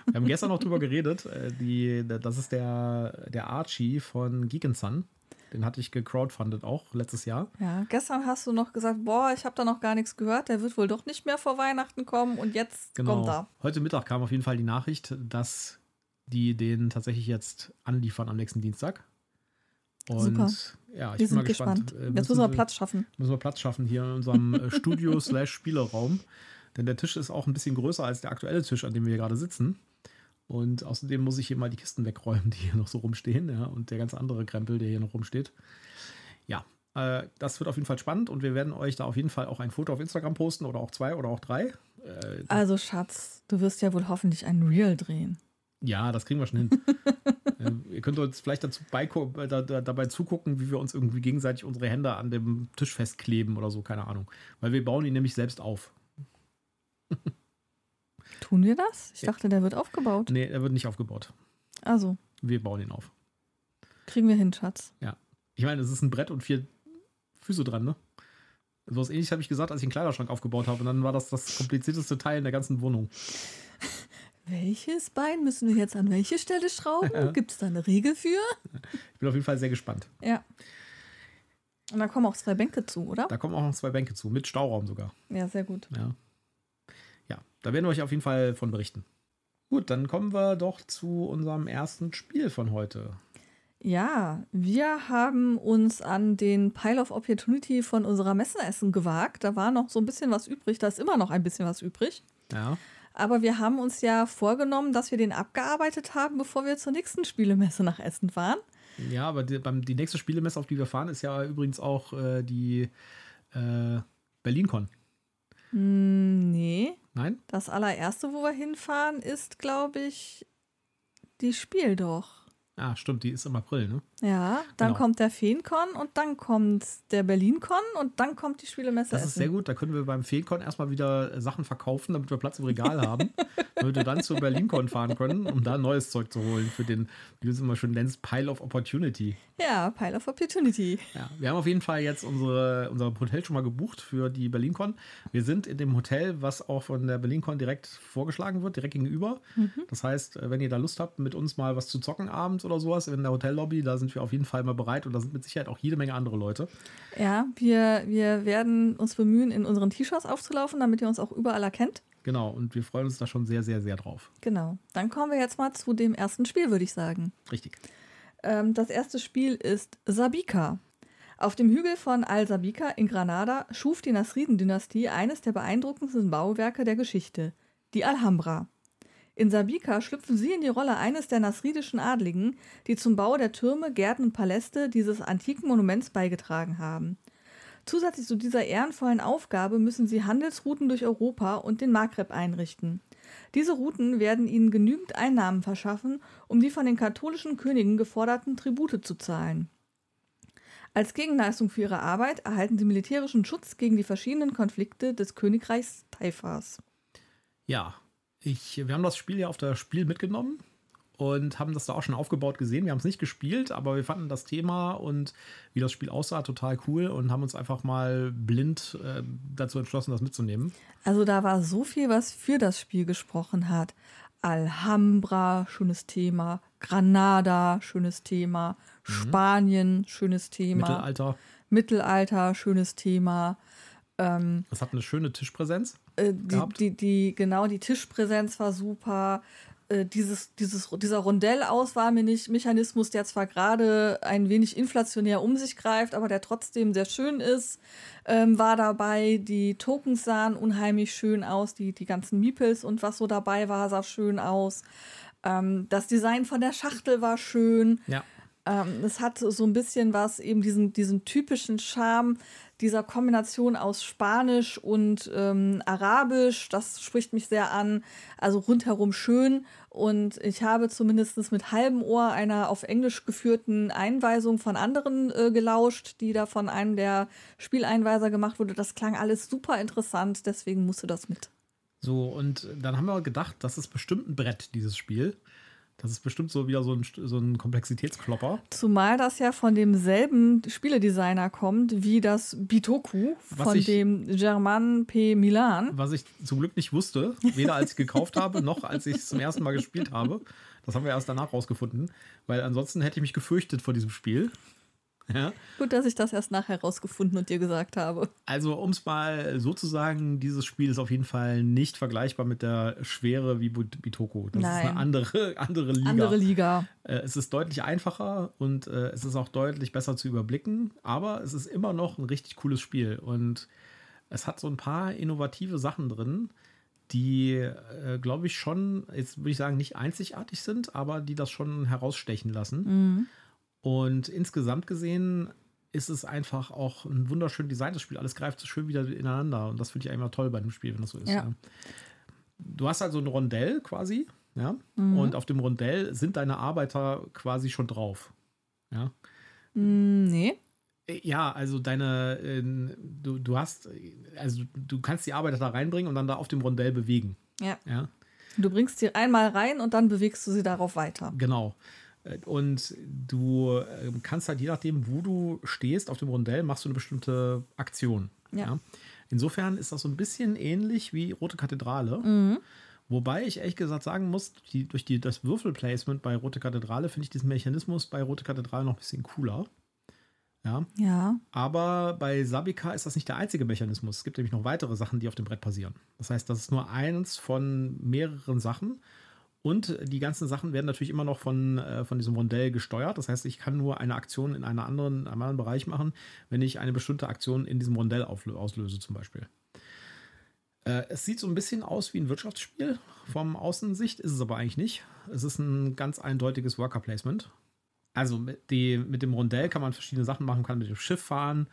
Wir haben gestern noch drüber geredet. Äh, Die, das ist der, der Archie von Geek Sun. Den hatte ich gecrowdfundet auch letztes Jahr. Ja, gestern hast du noch gesagt, boah, ich habe da noch gar nichts gehört, der wird wohl doch nicht mehr vor Weihnachten kommen und jetzt Genau. kommt er. Heute Mittag kam auf jeden Fall die Nachricht, dass die den tatsächlich jetzt anliefern am nächsten Dienstag. Und Super. ja, ich Wir bin mal sind gespannt. gespannt. Äh, Jetzt müssen wir Platz schaffen. müssen wir Platz schaffen hier in unserem äh, Studio slash Spieleraum. Denn der Tisch ist auch ein bisschen größer als der aktuelle Tisch, an dem wir hier gerade sitzen. Und außerdem muss ich hier mal die Kisten wegräumen, die hier noch so rumstehen. Ja, und der ganze andere Krempel, der hier noch rumsteht. Ja, äh, das wird auf jeden Fall spannend und wir werden euch da auf jeden Fall auch ein Foto auf Instagram posten oder auch zwei oder auch drei. Äh, Also, Schatz, du wirst ja wohl hoffentlich ein Reel drehen. ja, das kriegen wir schon hin. äh, ihr könnt uns vielleicht dazu äh, da, da, dabei zugucken, wie wir uns irgendwie gegenseitig unsere Hände an dem Tisch festkleben oder so, keine Ahnung. Weil wir bauen ihn nämlich selbst auf. Tun wir das? Ich Ja. dachte, der wird aufgebaut. Nee, er wird nicht aufgebaut. Also, Wir bauen ihn auf. kriegen wir hin, Schatz. Ich meine, es ist ein Brett und vier Füße dran, ne? So was ähnliches habe ich gesagt, als ich einen Kleiderschrank aufgebaut habe. Und dann war das das komplizierteste Teil in der ganzen Wohnung. Welches Bein müssen wir jetzt an welche Stelle schrauben? Ja. Gibt es da eine Regel für? Ich bin auf jeden Fall sehr gespannt. Ja. Und da kommen auch zwei Bänke zu, oder? Da kommen auch noch zwei Bänke zu, mit Stauraum sogar. Ja, sehr gut. Ja. Da werden wir euch auf jeden Fall von berichten. Gut, dann kommen wir doch zu unserem ersten Spiel von heute. Ja, wir haben uns an den Pile of Opportunity von unserer Messenessen gewagt. Da war noch so ein bisschen was übrig. Da ist immer noch ein bisschen was übrig. Ja. Aber wir haben uns ja vorgenommen, dass wir den abgearbeitet haben, bevor wir zur nächsten Spielemesse nach Essen fahren. Ja, aber die, beim, die nächste Spielemesse, auf die wir fahren, ist ja übrigens auch äh, die äh, BerlinCon. Hm, nee, Nein? das allererste, wo wir hinfahren, ist, glaube ich, die Spiel doch. Ah, stimmt, die ist im April, ne? Ja, dann Genau. kommt der Feencon und dann kommt der Berlincon und dann kommt die Spielemesse Das ist sehr gut. Da können wir beim Feencon erstmal wieder äh, Sachen verkaufen, damit wir Platz im Regal haben. damit wir dann zur BerlinCon fahren können, um da neues Zeug zu holen für den, wie du es immer schön nennst, Pile of Opportunity. Ja, Pile of Opportunity. Ja, wir haben auf jeden Fall jetzt unsere, unser Hotel schon mal gebucht für die BerlinCon. Wir sind in dem Hotel, was auch von der BerlinCon direkt vorgeschlagen wird, direkt gegenüber. Das heißt, äh, wenn ihr da Lust habt, mit uns mal was zu zocken abends oder sowas in der Hotellobby, da sind wir auf jeden Fall mal bereit und da sind mit Sicherheit auch jede Menge andere Leute. Ja, wir, wir werden uns bemühen, in unseren T-Shirts aufzulaufen, damit ihr uns auch überall erkennt. Genau, und wir freuen uns da schon sehr, sehr, sehr drauf. Genau. Dann kommen wir jetzt mal zu dem ersten Spiel, würde ich sagen. Richtig. Ähm, das erste Spiel ist Sabika. Auf dem Hügel von Al-Sabika in Granada schuf die Nasriden-Dynastie eines der beeindruckendsten Bauwerke der Geschichte, die Alhambra. In Sabika schlüpfen sie in die Rolle eines der nasridischen Adligen, die zum Bau der Türme, Gärten und Paläste dieses antiken Monuments beigetragen haben. Zusätzlich zu dieser ehrenvollen Aufgabe müssen sie Handelsrouten durch Europa und den Maghreb einrichten. Diese Routen werden ihnen genügend Einnahmen verschaffen, um die von den katholischen Königen geforderten Tribute zu zahlen. Als Gegenleistung für ihre Arbeit erhalten sie militärischen Schutz gegen die verschiedenen Konflikte des Königreichs Taifas. Ja, ich, wir haben das Spiel ja auf das Spiel mitgenommen und haben das da auch schon aufgebaut gesehen. Wir haben es nicht gespielt, aber wir fanden das Thema und wie das Spiel aussah total cool und haben uns einfach mal blind äh, dazu entschlossen, das mitzunehmen. Also da war so viel, was für das Spiel gesprochen hat. Alhambra, schönes Thema. Granada, schönes Thema. Spanien, schönes Thema. Mittelalter, Mittelalter, schönes Thema. Ähm, das hat eine schöne Tischpräsenz. Äh, die, die, die, genau, die Tischpräsenz war super. Äh, dieses, dieses, dieser Rondellauswahlmechanismus, der zwar gerade ein wenig inflationär um sich greift, aber der trotzdem sehr schön ist, ähm, war dabei. Die Tokens sahen unheimlich schön aus. Die, die ganzen Meeples und was so dabei war, sah schön aus. Ähm, das Design von der Schachtel war schön. Ja, Ähm, es hat so ein bisschen was, eben diesen, diesen typischen Charme dieser Kombination aus Spanisch und ähm, Arabisch, das spricht mich sehr an. Also rundherum schön. Und ich habe zumindest mit halbem Ohr einer auf Englisch geführten Einweisung von anderen äh, gelauscht, die da von einem der Spieleinweiser gemacht wurde. Das klang alles super interessant, deswegen musste das mit. So, und dann haben wir gedacht, das ist bestimmt ein Brett, dieses Spiel. Das ist bestimmt so wieder so ein, so ein Komplexitätsklopper. Zumal das ja von demselben Spieledesigner kommt wie das Bitoku von ich, dem German P. Milan. Was ich zum Glück nicht wusste, weder als ich gekauft habe, noch als ich es zum ersten Mal gespielt habe. Das haben wir erst danach rausgefunden, weil ansonsten hätte ich mich gefürchtet vor diesem Spiel. Ja. Gut, dass ich das erst nachher rausgefunden und dir gesagt habe. Also, um es mal so zu sagen, dieses Spiel ist auf jeden Fall nicht vergleichbar mit der Schwere wie Bitoko. Das Nein. ist eine andere, andere Liga. Andere Liga. Äh, es ist deutlich einfacher und äh, es ist auch deutlich besser zu überblicken, aber es ist immer noch ein richtig cooles Spiel und es hat so ein paar innovative Sachen drin, die, äh, glaube ich, schon, jetzt würde ich sagen, nicht einzigartig sind, aber die das schon herausstechen lassen. Mhm. Und insgesamt gesehen ist es einfach auch ein wunderschön designtes Spiel. Alles greift so schön wieder ineinander. Und das finde ich einfach toll bei dem Spiel, wenn das so ist. Ja. Ja. Du hast also ein Rondell quasi, ja. Mhm. Und auf dem Rondell sind deine Arbeiter quasi schon drauf. Ja. Mm, nee. Äh, ja, also deine, äh, du, du hast, also du kannst die Arbeiter da reinbringen und dann da auf dem Rondell bewegen. Ja. ja. Du bringst sie einmal rein und dann bewegst du sie darauf weiter. Genau. Und du ähm, kannst halt je nachdem, wo du stehst auf dem Rondell, machst du eine bestimmte Aktion. Ja. ja? Insofern ist das so ein bisschen ähnlich wie Rote Kathedrale. Mhm. Wobei ich ehrlich gesagt sagen muss, die, durch die, das Würfelplacement bei Rote Kathedrale finde ich diesen Mechanismus bei Rote Kathedrale noch ein bisschen cooler. Ja. ja. Aber bei Sabika ist das nicht der einzige Mechanismus. Es gibt nämlich noch weitere Sachen, die auf dem Brett passieren. Das heißt, das ist nur eins von mehreren Sachen. Und die ganzen Sachen werden natürlich immer noch von, äh, von diesem Rondell gesteuert. Das heißt, ich kann nur eine Aktion in einer anderen, einem anderen Bereich machen, wenn ich eine bestimmte Aktion in diesem Rondell auslöse, zum Beispiel. Äh, es sieht so ein bisschen aus wie ein Wirtschaftsspiel vom Außensicht, ist es aber eigentlich nicht. Es ist ein ganz eindeutiges Worker Placement. Also mit, die, mit dem Rondell kann man verschiedene Sachen machen, kann mit dem Schiff fahren,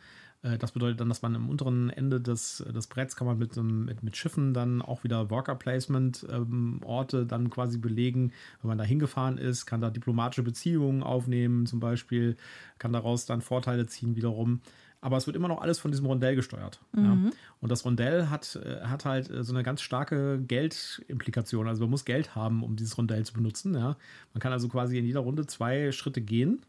das bedeutet dann, dass man am unteren Ende des, des Bretts kann man mit, mit, mit Schiffen dann auch wieder Worker Placement ähm, Orte dann quasi belegen. Wenn man da hingefahren ist, kann da diplomatische Beziehungen aufnehmen zum Beispiel, kann daraus dann Vorteile ziehen wiederum. Aber es wird immer noch alles von diesem Rondell gesteuert. Mhm. Ja. Und das Rondell hat, äh, hat halt äh, so eine ganz starke Geldimplikation. Also man muss Geld haben, um dieses Rondell zu benutzen. Ja. Man kann also quasi in jeder Runde zwei Schritte gehen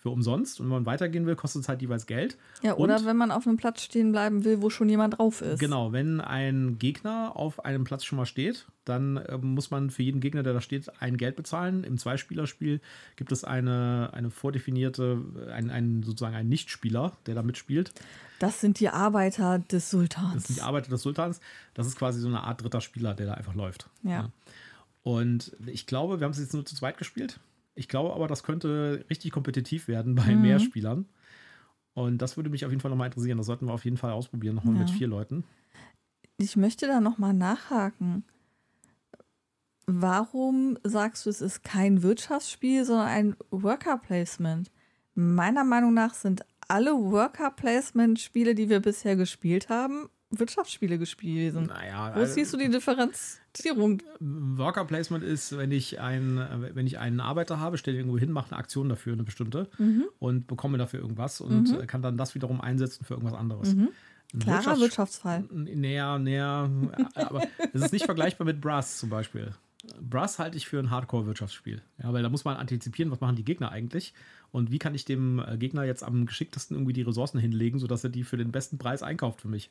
für umsonst. Und wenn man weitergehen will, kostet es halt jeweils Geld. Ja, oder und, wenn man auf einem Platz stehen bleiben will, wo schon jemand drauf ist. Genau, wenn ein Gegner auf einem Platz schon mal steht, dann äh, muss man für jeden Gegner, der da steht, ein Geld bezahlen. Im Zweispielerspiel gibt es eine, eine vordefinierte, ein, ein, sozusagen einen Nichtspieler, der da mitspielt. Das sind die Arbeiter des Sultans. Das sind die Arbeiter des Sultans. Das ist quasi so eine Art dritter Spieler, der da einfach läuft. ja. ja. Und ich glaube, wir haben es jetzt nur zu zweit gespielt. Ich glaube aber, das könnte richtig kompetitiv werden bei mhm. mehr Spielern. Und das würde mich auf jeden Fall nochmal interessieren. Das sollten wir auf jeden Fall ausprobieren, nochmal ja. mit vier Leuten. Ich möchte da nochmal nachhaken. Warum sagst du, es ist kein Wirtschaftsspiel, sondern ein Worker Placement? Meiner Meinung nach sind alle Worker Placement Spiele, die wir bisher gespielt haben, Wirtschaftsspiele gespielt sind. Naja, Wo also, siehst du die Differenzierung? Worker Placement ist, wenn ich, ein, wenn ich einen Arbeiter habe, stelle irgendwo hin, mache eine Aktion dafür, eine bestimmte, mhm. und bekomme dafür irgendwas und mhm. kann dann das wiederum einsetzen für irgendwas anderes. Mhm. Klarer Wirtschafts Wirtschaftsfall. Näher, näher. aber es ist nicht vergleichbar mit Brass zum Beispiel. Brass halte ich für ein Hardcore-Wirtschaftsspiel. Ja, weil da muss man antizipieren, was machen die Gegner eigentlich und wie kann ich dem äh, Gegner jetzt am geschicktesten irgendwie die Ressourcen hinlegen, sodass er die für den besten Preis einkauft für mich.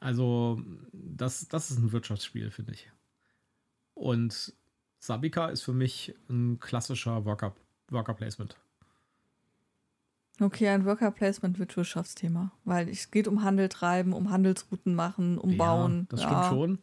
Also, das, das ist ein Wirtschaftsspiel, finde ich. Und Sabika ist für mich ein klassischer Worker, Worker Placement. Okay, ein Worker Placement wird Wirtschaftsthema, weil es geht um Handel treiben, um Handelsrouten machen, um ja, Bauen. Das ja. stimmt schon.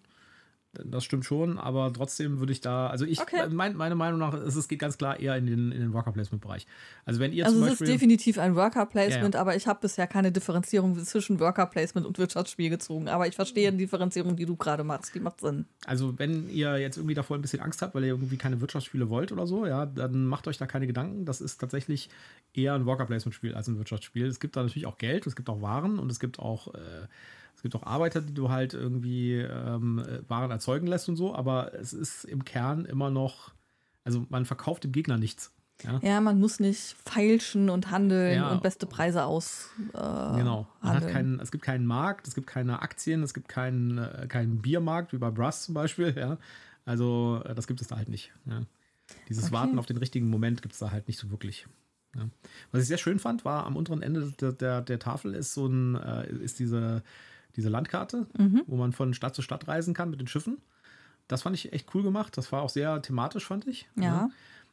Das stimmt schon, aber trotzdem würde ich da, also ich, Okay. mein, meine Meinung nach, ist es geht ganz klar eher in den, in den Worker Placement Bereich. Also wenn ihr Also zum es ist Beispiel, definitiv ein Worker Placement, Ja, ja. aber ich habe bisher keine Differenzierung zwischen Worker Placement und Wirtschaftsspiel gezogen. Aber ich verstehe die Differenzierung, die du gerade machst. Die macht Sinn. also wenn ihr jetzt irgendwie davor ein bisschen Angst habt, weil ihr irgendwie keine Wirtschaftsspiele wollt oder so, ja, dann macht euch da keine Gedanken. Das ist tatsächlich eher ein Worker Placement Spiel als ein Wirtschaftsspiel. Es gibt da natürlich auch Geld, es gibt auch Waren und es gibt auch äh, gibt auch Arbeiter, die du halt irgendwie ähm, äh, Waren erzeugen lässt und so, aber es ist im Kern immer noch, also man verkauft dem Gegner nichts. Ja, Ja, man muss nicht feilschen und handeln Ja. und beste Preise aus. Äh, genau. Keinen, es gibt keinen Markt, es gibt keine Aktien, es gibt keinen, äh, keinen Biermarkt wie bei Brass zum Beispiel. Ja, also äh, das gibt es da halt nicht. Ja. Dieses Okay. Warten auf den richtigen Moment gibt es da halt nicht so wirklich. Ja. Was ich sehr schön fand, war am unteren Ende der, der, der Tafel ist so ein, äh, ist diese, diese Landkarte, Mhm. wo man von Stadt zu Stadt reisen kann mit den Schiffen. Das fand ich echt cool gemacht. Das war auch sehr thematisch, fand ich. Ja.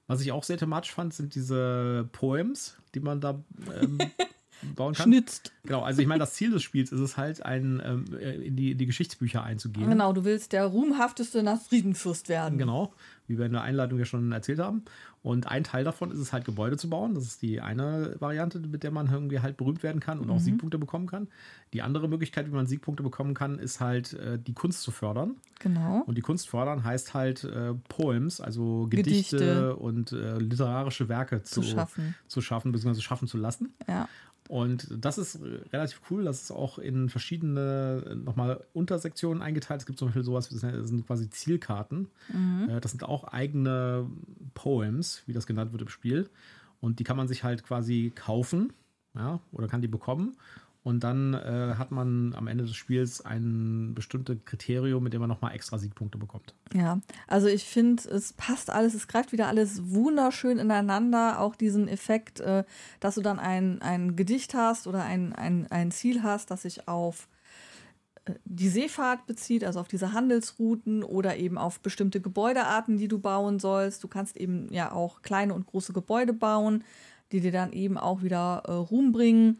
Was ich auch sehr thematisch fand, sind diese Poems, die man da ähm, bauen kann. Schnitzt. Genau, also ich meine, das Ziel des Spiels ist es halt, ein, ähm, äh, in, die, in die Geschichtsbücher einzugehen. Genau, du willst der ruhmhafteste Nachtfriedenfürst werden. Genau, wie wir in der Einleitung ja schon erzählt haben. Und ein Teil davon ist es halt, Gebäude zu bauen. Das ist die eine Variante, mit der man irgendwie halt berühmt werden kann und auch Siegpunkte bekommen kann. Die andere Möglichkeit, wie man Siegpunkte bekommen kann, ist halt, äh, die Kunst zu fördern. Genau. Und die Kunst fördern heißt halt äh, Poems, also Gedichte, Gedichte. und äh, literarische Werke zu, Zu schaffen. zu schaffen, beziehungsweise schaffen zu lassen. Ja. Und das ist relativ cool. Das ist auch in verschiedene nochmal Untersektionen eingeteilt. Es gibt zum Beispiel sowas, das sind- quasi Zielkarten. Äh, Das sind auch eigene Poems, wie das genannt wird im Spiel. Und die kann man sich halt quasi kaufen ja, oder kann die bekommen. Und dann äh, hat man am Ende des Spiels ein bestimmtes Kriterium, mit dem man nochmal extra Siegpunkte bekommt. Ja, also ich finde, es passt alles, es greift wieder alles wunderschön ineinander. Auch diesen Effekt, äh, dass du dann ein, ein Gedicht hast oder ein, ein, ein Ziel hast, das sich auf äh, die Seefahrt bezieht, also auf diese Handelsrouten oder eben auf bestimmte Gebäudearten, die du bauen sollst. Du kannst eben ja auch kleine und große Gebäude bauen, die dir dann eben auch wieder äh, Ruhm bringen.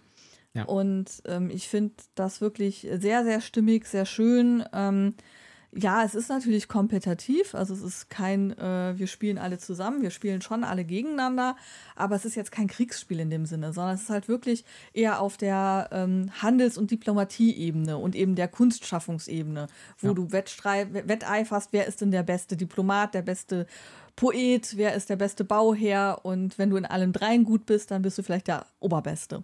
Ja. Und ähm, ich finde das wirklich sehr, sehr stimmig, sehr schön. Ähm, ja, es ist natürlich kompetitiv, also es ist kein, äh, wir spielen alle zusammen, wir spielen schon alle gegeneinander, aber es ist jetzt kein Kriegsspiel in dem Sinne, sondern es ist halt wirklich eher auf der ähm, Handels- und Diplomatieebene und eben der Kunstschaffungsebene, wo Ja. du wetteiferst, wer ist denn der beste Diplomat, der beste Poet, wer ist der beste Bauherr und wenn du in allem dreien gut bist, dann bist du vielleicht der Oberbeste.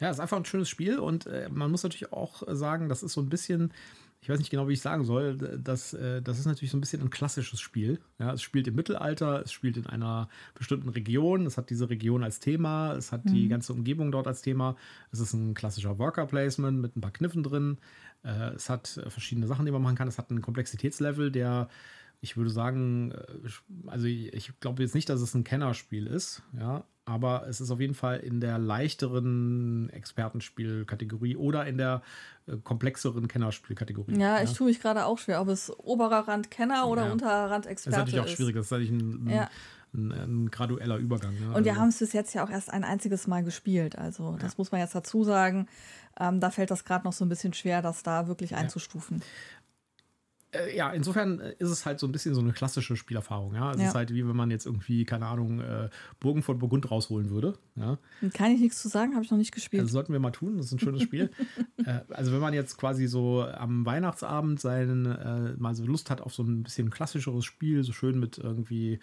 Ja. Es ist einfach ein schönes Spiel und äh, man muss natürlich auch sagen, das ist so ein bisschen, ich weiß nicht genau, wie ich sagen soll, das, äh, das ist natürlich so ein bisschen ein klassisches Spiel. Ja, es spielt im Mittelalter, es spielt in einer bestimmten Region, es hat diese Region als Thema, es hat die ganze Umgebung dort als Thema. Es ist ein klassischer Worker Placement mit ein paar Kniffen drin. Äh, es hat äh, verschiedene Sachen, die man machen kann. Es hat einen Komplexitätslevel, der ich würde sagen, äh, also ich, glaube jetzt nicht, dass es ein Kennerspiel ist, ja, aber es ist auf jeden Fall in der leichteren Expertenspielkategorie oder in der äh, komplexeren Kennerspielkategorie. Ja, ich tue mich gerade auch schwer, ob es oberer Rand Kenner oder Ja. unterer Rand Das Experte ist natürlich auch schwierig, das ist natürlich ein, ein, Ja. ein, ein gradueller Übergang. Ne? Und wir Also- haben es bis jetzt ja auch erst ein einziges Mal gespielt. Also das muss man jetzt dazu sagen. Ähm, da fällt das gerade noch so ein bisschen schwer, das da wirklich einzustufen. Äh, ja, insofern äh, ist es halt so ein bisschen so eine klassische Spielerfahrung. Ja? Es Ja. ist halt wie wenn man jetzt irgendwie, keine Ahnung, äh, Burgen von Burgund rausholen würde. Ja? Und Kann ich nichts zu sagen, habe ich noch nicht gespielt. Also sollten wir mal tun, das ist ein schönes Spiel. äh, also wenn man jetzt quasi so am Weihnachtsabend sein, äh, mal so Lust hat auf so ein bisschen klassischeres Spiel, so schön mit irgendwie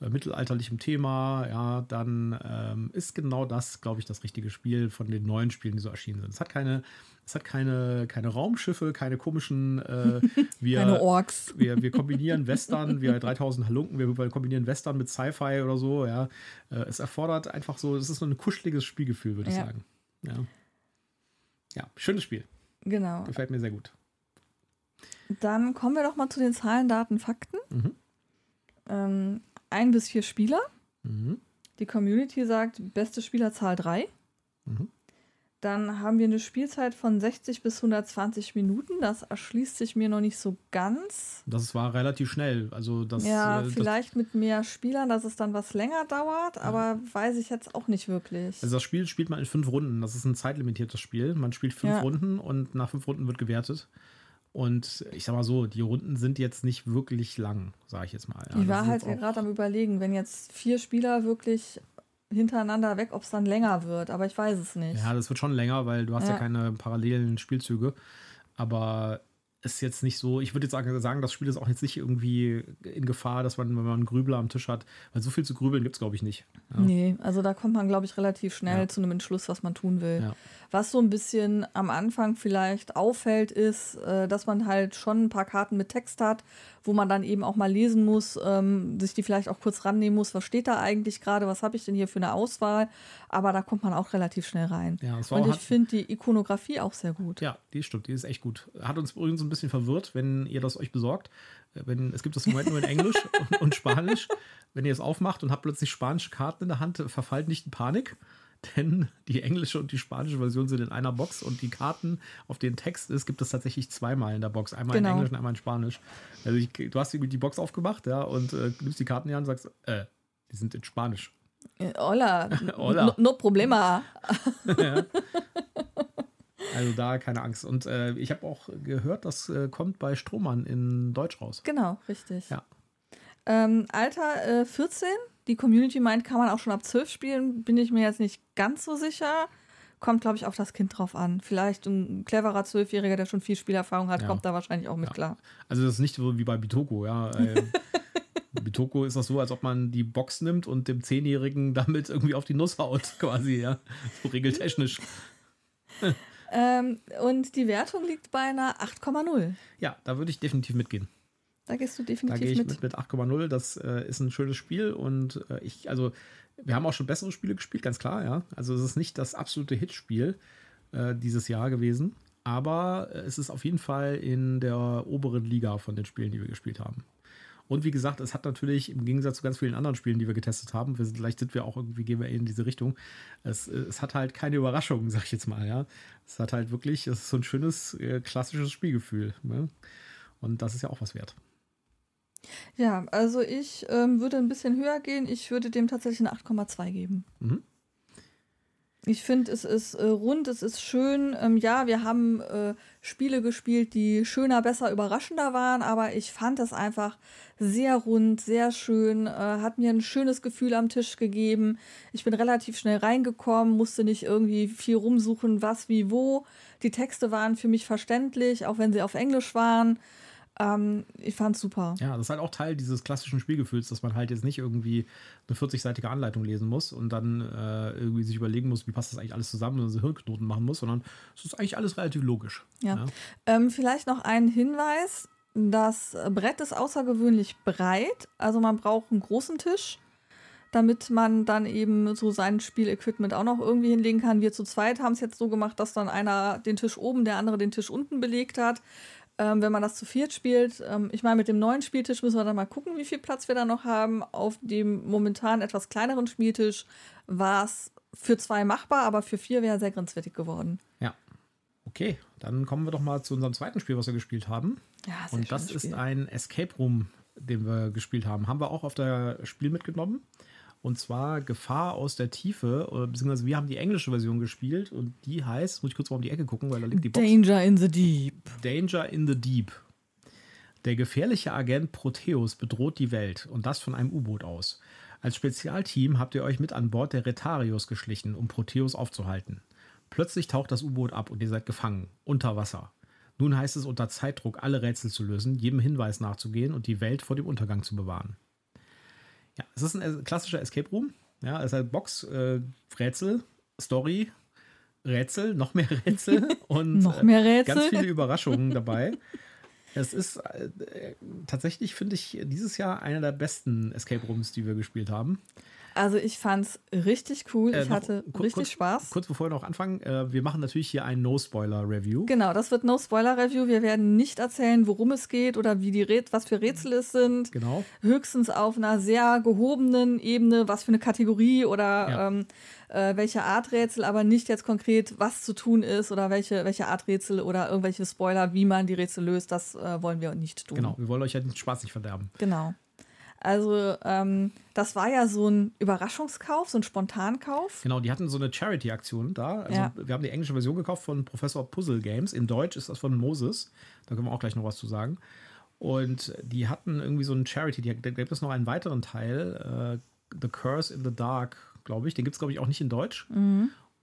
äh, mittelalterlichem Thema, ja, dann ähm, ist genau das, glaube ich, das richtige Spiel von den neuen Spielen, die so erschienen sind. Es hat keine, es hat keine, keine Raumschiffe, keine komischen, äh, wir, Keine Orks. wir, wir kombinieren Western, wir 3000 Halunken, wir, kombinieren Western mit Sci-Fi oder so, ja. Äh, es erfordert einfach so, es ist so ein kuscheliges Spielgefühl, würde ich Ja. sagen. Ja. ja, schönes Spiel. Genau. Gefällt mir sehr gut. Dann kommen wir doch mal zu den Zahlen, Daten, Fakten. Mhm. Ähm, ein bis vier Spieler. Mhm. Die Community sagt, beste Spielerzahl drei. Mhm. Dann haben wir eine Spielzeit von 60 bis 120 Minuten. Das erschließt sich mir noch nicht so ganz. Das war relativ schnell. Also das, ja, äh, das, vielleicht mit mehr Spielern, dass es dann was länger dauert, aber weiß ich jetzt auch nicht wirklich. also das Spiel spielt man in fünf Runden. Das ist ein zeitlimitiertes Spiel. Man spielt fünf Ja. Runden und nach fünf Runden wird gewertet. Und ich sag mal so, die Runden sind jetzt nicht wirklich lang, sage ich jetzt mal. Ja, ich war halt gerade am überlegen, wenn jetzt vier Spieler wirklich hintereinander weg, ob es dann länger wird, aber ich weiß es nicht. Ja, das wird schon länger, weil du hast ja, ja keine parallelen Spielzüge. Aber ist jetzt nicht so, ich würde jetzt sagen, das Spiel ist auch jetzt nicht irgendwie in Gefahr, dass man, wenn man einen Grübler am Tisch hat, weil so viel zu grübeln gibt es, glaube ich, nicht. Ja. Nee, also da kommt man, glaube ich, relativ schnell ja. zu einem Entschluss, was man tun will. Ja. Was so ein bisschen am Anfang vielleicht auffällt, ist, äh, dass man halt schon ein paar Karten mit Text hat, wo man dann eben auch mal lesen muss, ähm, sich die vielleicht auch kurz rannehmen muss, was steht da eigentlich gerade, was habe ich denn hier für eine Auswahl. Aber da kommt man auch relativ schnell rein. Ja, Und ich finde die Ikonografie auch sehr gut. Ja, die stimmt, die ist echt gut. Hat uns übrigens ein bisschen verwirrt, wenn ihr das euch besorgt. Äh, wenn, es gibt das im Moment nur in Englisch und, und Spanisch. Wenn ihr es aufmacht und habt plötzlich spanische Karten in der Hand, verfallt nicht in Panik denn die englische und die spanische Version sind in einer Box und die Karten, auf denen Text ist, gibt es tatsächlich zweimal in der Box. Einmal genau. in Englisch und einmal in Spanisch. Also ich, du hast die Box aufgemacht, ja, und äh, nimmst die Karten hier und sagst, äh, die sind in Spanisch. Äh, hola. Hola. No, no problema. ja. Also da keine Angst. Und äh, ich habe auch gehört, das äh, kommt bei Strohmann in Deutsch raus. Genau, richtig. Ja. Ähm, Alter 14 die Community meint, kann man auch schon ab 12 spielen, bin ich mir jetzt nicht ganz so sicher. Kommt, glaube ich, auf das Kind drauf an. Vielleicht ein cleverer Zwölfjähriger, der schon viel Spielerfahrung hat, ja. kommt da wahrscheinlich auch mit ja. klar. Also das ist nicht so wie bei Bitoko, ja. Äh, Bitoko ist das so, als ob man die Box nimmt und dem Zehnjährigen damit irgendwie auf die Nuss haut, quasi, ja. So regeltechnisch. ähm, und die Wertung liegt bei einer 8,0. Ja, da würde ich definitiv mitgehen. Da gehst du definitiv da gehe ich mit. mit, mit 8,0. Das äh, ist ein schönes Spiel und äh, ich, also, wir haben auch schon bessere Spiele gespielt, ganz klar, ja. Also, es ist nicht das absolute Hitspiel äh, dieses Jahr gewesen, aber es ist auf jeden Fall in der oberen Liga von den Spielen, die wir gespielt haben. Und wie gesagt, es hat natürlich im Gegensatz zu ganz vielen anderen Spielen, die wir getestet haben, wir sind, vielleicht sind wir auch irgendwie, gehen wir in diese Richtung, es, es hat halt keine Überraschungen, sag ich jetzt mal, ja. Es hat halt wirklich, es ist so ein schönes, äh, klassisches Spielgefühl. Ne? Und das ist ja auch was wert. Ja, also ich ähm, würde ein bisschen höher gehen. Ich würde dem tatsächlich eine 8,2 geben. Mhm. Ich finde, es ist äh, rund, es ist schön. Ähm, ja, wir haben äh, Spiele gespielt, die schöner, besser, überraschender waren, aber ich fand es einfach sehr rund, sehr schön, äh, hat mir ein schönes Gefühl am Tisch gegeben. Ich bin relativ schnell reingekommen, musste nicht irgendwie viel rumsuchen, was, wie, wo. Die Texte waren für mich verständlich, auch wenn sie auf Englisch waren. Ähm, ich fand's super. Ja, das ist halt auch Teil dieses klassischen Spielgefühls, dass man halt jetzt nicht irgendwie eine 40-seitige Anleitung lesen muss und dann äh, irgendwie sich überlegen muss, wie passt das eigentlich alles zusammen und so Hirnknoten machen muss, sondern es ist eigentlich alles relativ logisch. Ja. ja. Ähm, vielleicht noch ein Hinweis. Das Brett ist außergewöhnlich breit, also man braucht einen großen Tisch damit man dann eben so sein Spielequipment auch noch irgendwie hinlegen kann. Wir zu zweit haben es jetzt so gemacht, dass dann einer den Tisch oben, der andere den Tisch unten belegt hat ähm, wenn man das zu viert spielt. Ähm, ich meine, mit dem neuen Spieltisch müssen wir dann mal gucken, wie viel Platz wir da noch haben. Auf dem momentan etwas kleineren Spieltisch war es für zwei machbar, aber für vier wäre sehr grenzwertig geworden. Ja. Okay, dann kommen wir doch mal zu unserem zweiten Spiel, was wir gespielt haben. Ja, sehr Und das ist ein Escape Room, den wir gespielt haben. Haben wir auch auf der Spiel mitgenommen. Und zwar Gefahr aus der Tiefe, beziehungsweise wir haben die englische Version gespielt und die heißt, muss ich kurz mal um die Ecke gucken, weil da liegt die Box. Danger in the Deep. Danger in the Deep. Der gefährliche Agent Proteus bedroht die Welt und das von einem U-Boot aus. Als Spezialteam habt ihr euch mit an Bord der Retarius geschlichen, um Proteus aufzuhalten. Plötzlich taucht das U-Boot ab und ihr seid gefangen, unter Wasser. Nun heißt es unter Zeitdruck, alle Rätsel zu lösen, jedem Hinweis nachzugehen und die Welt vor dem Untergang zu bewahren. Ja, es ist ein klassischer Escape Room. Ja, es ist halt Box, äh, Rätsel, Story, Rätsel, noch mehr Rätsel und noch mehr Rätsel. Äh, ganz viele Überraschungen dabei. Es ist äh, tatsächlich, finde ich, dieses Jahr einer der besten Escape Rooms, die wir gespielt haben. Also ich fand es richtig cool. Äh, ich hatte richtig kurz, Spaß. Kurz bevor wir noch anfangen, äh, wir machen natürlich hier ein No-Spoiler-Review. Genau, das wird No-Spoiler-Review. Wir werden nicht erzählen, worum es geht oder wie die Rät was für Rätsel es sind. Genau. Höchstens auf einer sehr gehobenen Ebene, was für eine Kategorie oder ja. ähm, äh, welche Art Rätsel, aber nicht jetzt konkret, was zu tun ist oder welche, welche Art Rätsel oder irgendwelche Spoiler, wie man die Rätsel löst. Das äh, wollen wir nicht tun. Genau, wir wollen euch ja den Spaß nicht verderben. Genau. Also ähm, das war ja so ein Überraschungskauf, so ein Spontankauf. Genau, die hatten so eine Charity-Aktion da. Also Ja. wir haben die englische Version gekauft von Professor Puzzle Games. In Deutsch ist das von Moses. Da können wir auch gleich noch was zu sagen. Und die hatten irgendwie so einen Charity. Die, da gibt es noch einen weiteren Teil, äh, The Curse in the Dark, glaube ich. Den gibt es, glaube ich, auch nicht in Deutsch.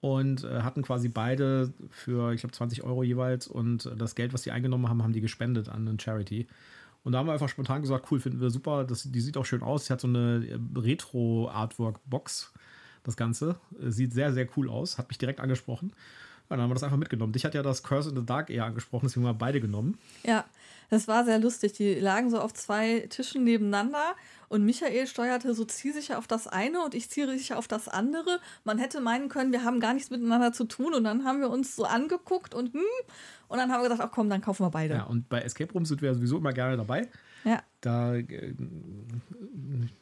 Und äh, hatten quasi beide für, ich glaube, 20 Euro jeweils. Und äh, das Geld, was die eingenommen haben, haben die gespendet an einen Charity. Und da haben wir einfach spontan gesagt, cool, finden wir super. Das, die sieht auch schön aus. Sie hat so eine äh, Retro-Artwork-Box, das Ganze. Äh, Sieht sehr, sehr cool aus. Hat mich direkt angesprochen. Dann haben wir das einfach mitgenommen. Dich hat ja das Curse in the Dark eher angesprochen, deswegen haben wir beide genommen. Ja, das war sehr lustig. Die lagen so auf zwei Tischen nebeneinander und Michael steuerte so zielsicher auf das eine und ich zielsicher auf das andere. Man hätte meinen können, wir haben gar nichts miteinander zu tun und dann haben wir uns so angeguckt und hm, und dann haben wir gesagt, ach komm, dann kaufen wir beide. Ja, und bei Escape Rooms sind wir sowieso immer gerne dabei. Ja. Da, äh,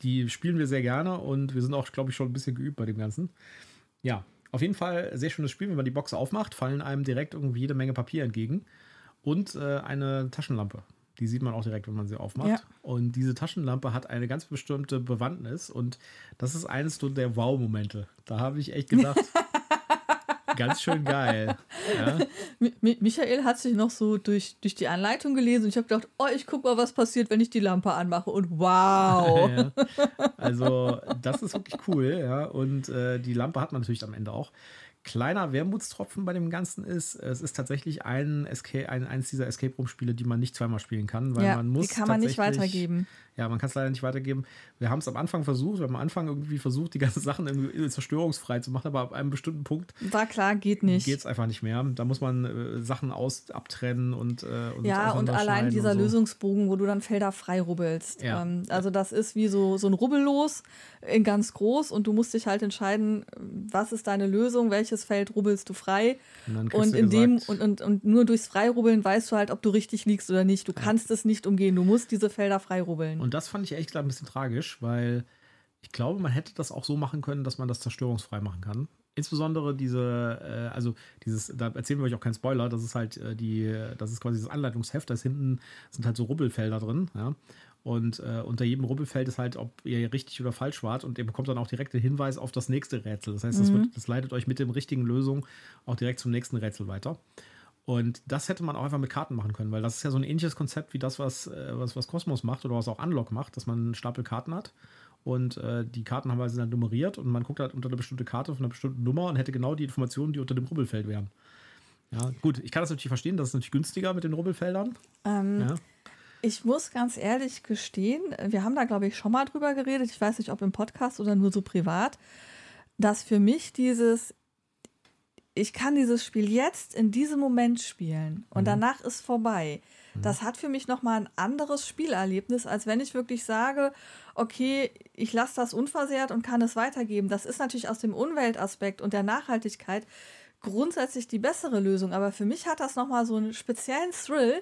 die spielen wir sehr gerne und wir sind auch, glaube ich, schon ein bisschen geübt bei dem Ganzen. Ja, auf jeden Fall sehr schönes Spiel. Wenn man die Box aufmacht, fallen einem direkt irgendwie jede Menge Papier entgegen und äh, eine Taschenlampe. Die sieht man auch direkt, wenn man sie aufmacht. Ja. Und diese Taschenlampe hat eine ganz bestimmte Bewandtnis und das ist eines der Wow-Momente. Da habe ich echt gedacht, ganz schön geil. Ja. Mi Mi Michael hat sich noch so durch, durch die Anleitung gelesen und ich habe gedacht, oh, ich guck mal, was passiert, wenn ich die Lampe anmache und wow. Ja. Also, das ist wirklich cool, ja. Und äh, die Lampe hat man natürlich am Ende auch. Kleiner Wermutstropfen bei dem Ganzen ist, es ist tatsächlich ein, Escape, ein eins dieser Escape Room-Spiele, die man nicht zweimal spielen kann, weil Ja, man muss. die kann man nicht weitergeben. Ja, man kann es leider nicht weitergeben. Wir haben es am Anfang versucht, wir haben am Anfang irgendwie versucht, die ganzen Sachen irgendwie zerstörungsfrei zu machen, aber ab einem bestimmten Punkt War klar, geht nicht. geht es einfach nicht mehr. Da muss man äh, Sachen aus abtrennen und, äh, und Ja, und allein dieser und so. Lösungsbogen, wo du dann Felder frei rubbelst. Ja. Ähm, also das ist wie so, so ein Rubbellos in ganz groß und du musst dich halt entscheiden, was ist deine Lösung, welches Feld rubbelst du frei. Und Und in dem und, und, und nur durchs Freirubbeln weißt du halt, ob du richtig liegst oder nicht. Du kannst es nicht umgehen. Du musst diese Felder freirubbeln. Und das fand ich ehrlich gesagt ein bisschen tragisch, weil ich glaube, man hätte das auch so machen können, dass man das zerstörungsfrei machen kann. Insbesondere diese, äh, also dieses, da erzählen wir euch auch keinen Spoiler, das ist halt äh, die, das ist quasi das Anleitungsheft, da ist hinten sind halt so Rubbelfelder drin, ja. Und äh, unter jedem Rubbelfeld ist halt, ob ihr richtig oder falsch wart und ihr bekommt dann auch direkt den Hinweis auf das nächste Rätsel. Das heißt, das, wird, das leitet euch mit dem richtigen Lösung auch direkt zum nächsten Rätsel weiter. Und das hätte man auch einfach mit Karten machen können, weil das ist ja so ein ähnliches Konzept wie das, was, äh, was, was Cosmos macht oder was auch Unlock macht, dass man einen Stapel Karten hat. Und äh, die Karten haben sind dann nummeriert und man guckt halt unter eine bestimmte Karte von einer bestimmten Nummer und hätte genau die Informationen, die unter dem Rubbelfeld wären. Ja, gut, ich kann das natürlich verstehen, das ist natürlich günstiger mit den Rubbelfeldern. Ähm, Ja. Ich muss ganz ehrlich gestehen, wir haben da, glaube ich, schon mal drüber geredet. Ich weiß nicht, ob im Podcast oder nur so privat, dass für mich dieses, ich kann dieses Spiel jetzt in diesem Moment spielen und danach ist vorbei. Das hat für mich nochmal ein anderes Spielerlebnis, als wenn ich wirklich sage, okay, ich lasse das unversehrt und kann es weitergeben. Das ist natürlich aus dem Umweltaspekt und der Nachhaltigkeit grundsätzlich die bessere Lösung. Aber für mich hat das nochmal so einen speziellen Thrill,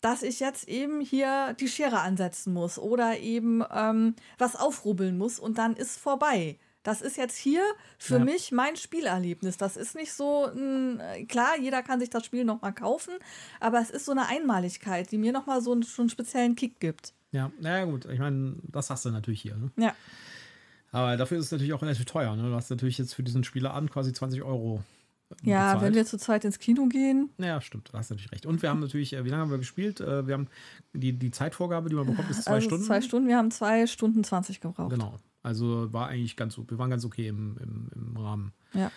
dass ich jetzt eben hier die Schere ansetzen muss oder eben ähm, was aufrubbeln muss und dann ist vorbei. Das ist jetzt hier für Ja. mich mein Spielerlebnis. Das ist nicht so, ein, klar, jeder kann sich das Spiel nochmal kaufen, aber es ist so eine Einmaligkeit, die mir nochmal so einen, so einen speziellen Kick gibt. Ja, naja, gut, ich meine, das hast du natürlich hier. Ne? Ja, Aber dafür ist es natürlich auch relativ teuer. Ne? Du hast natürlich jetzt für diesen Spieler an quasi 20 Euro. Ja bezahlt. wenn wir zu zweit ins Kino gehen, Ja, stimmt, da hast du natürlich recht. Und wir haben natürlich, äh, wie lange haben wir gespielt? Äh, Wir haben die, die Zeitvorgabe, die man bekommt, ist zwei also Stunden. zwei Stunden, wir haben zwei Stunden 20 gebraucht. Genau. Also war eigentlich ganz, wir waren ganz okay im, im, im Rahmen. Ja.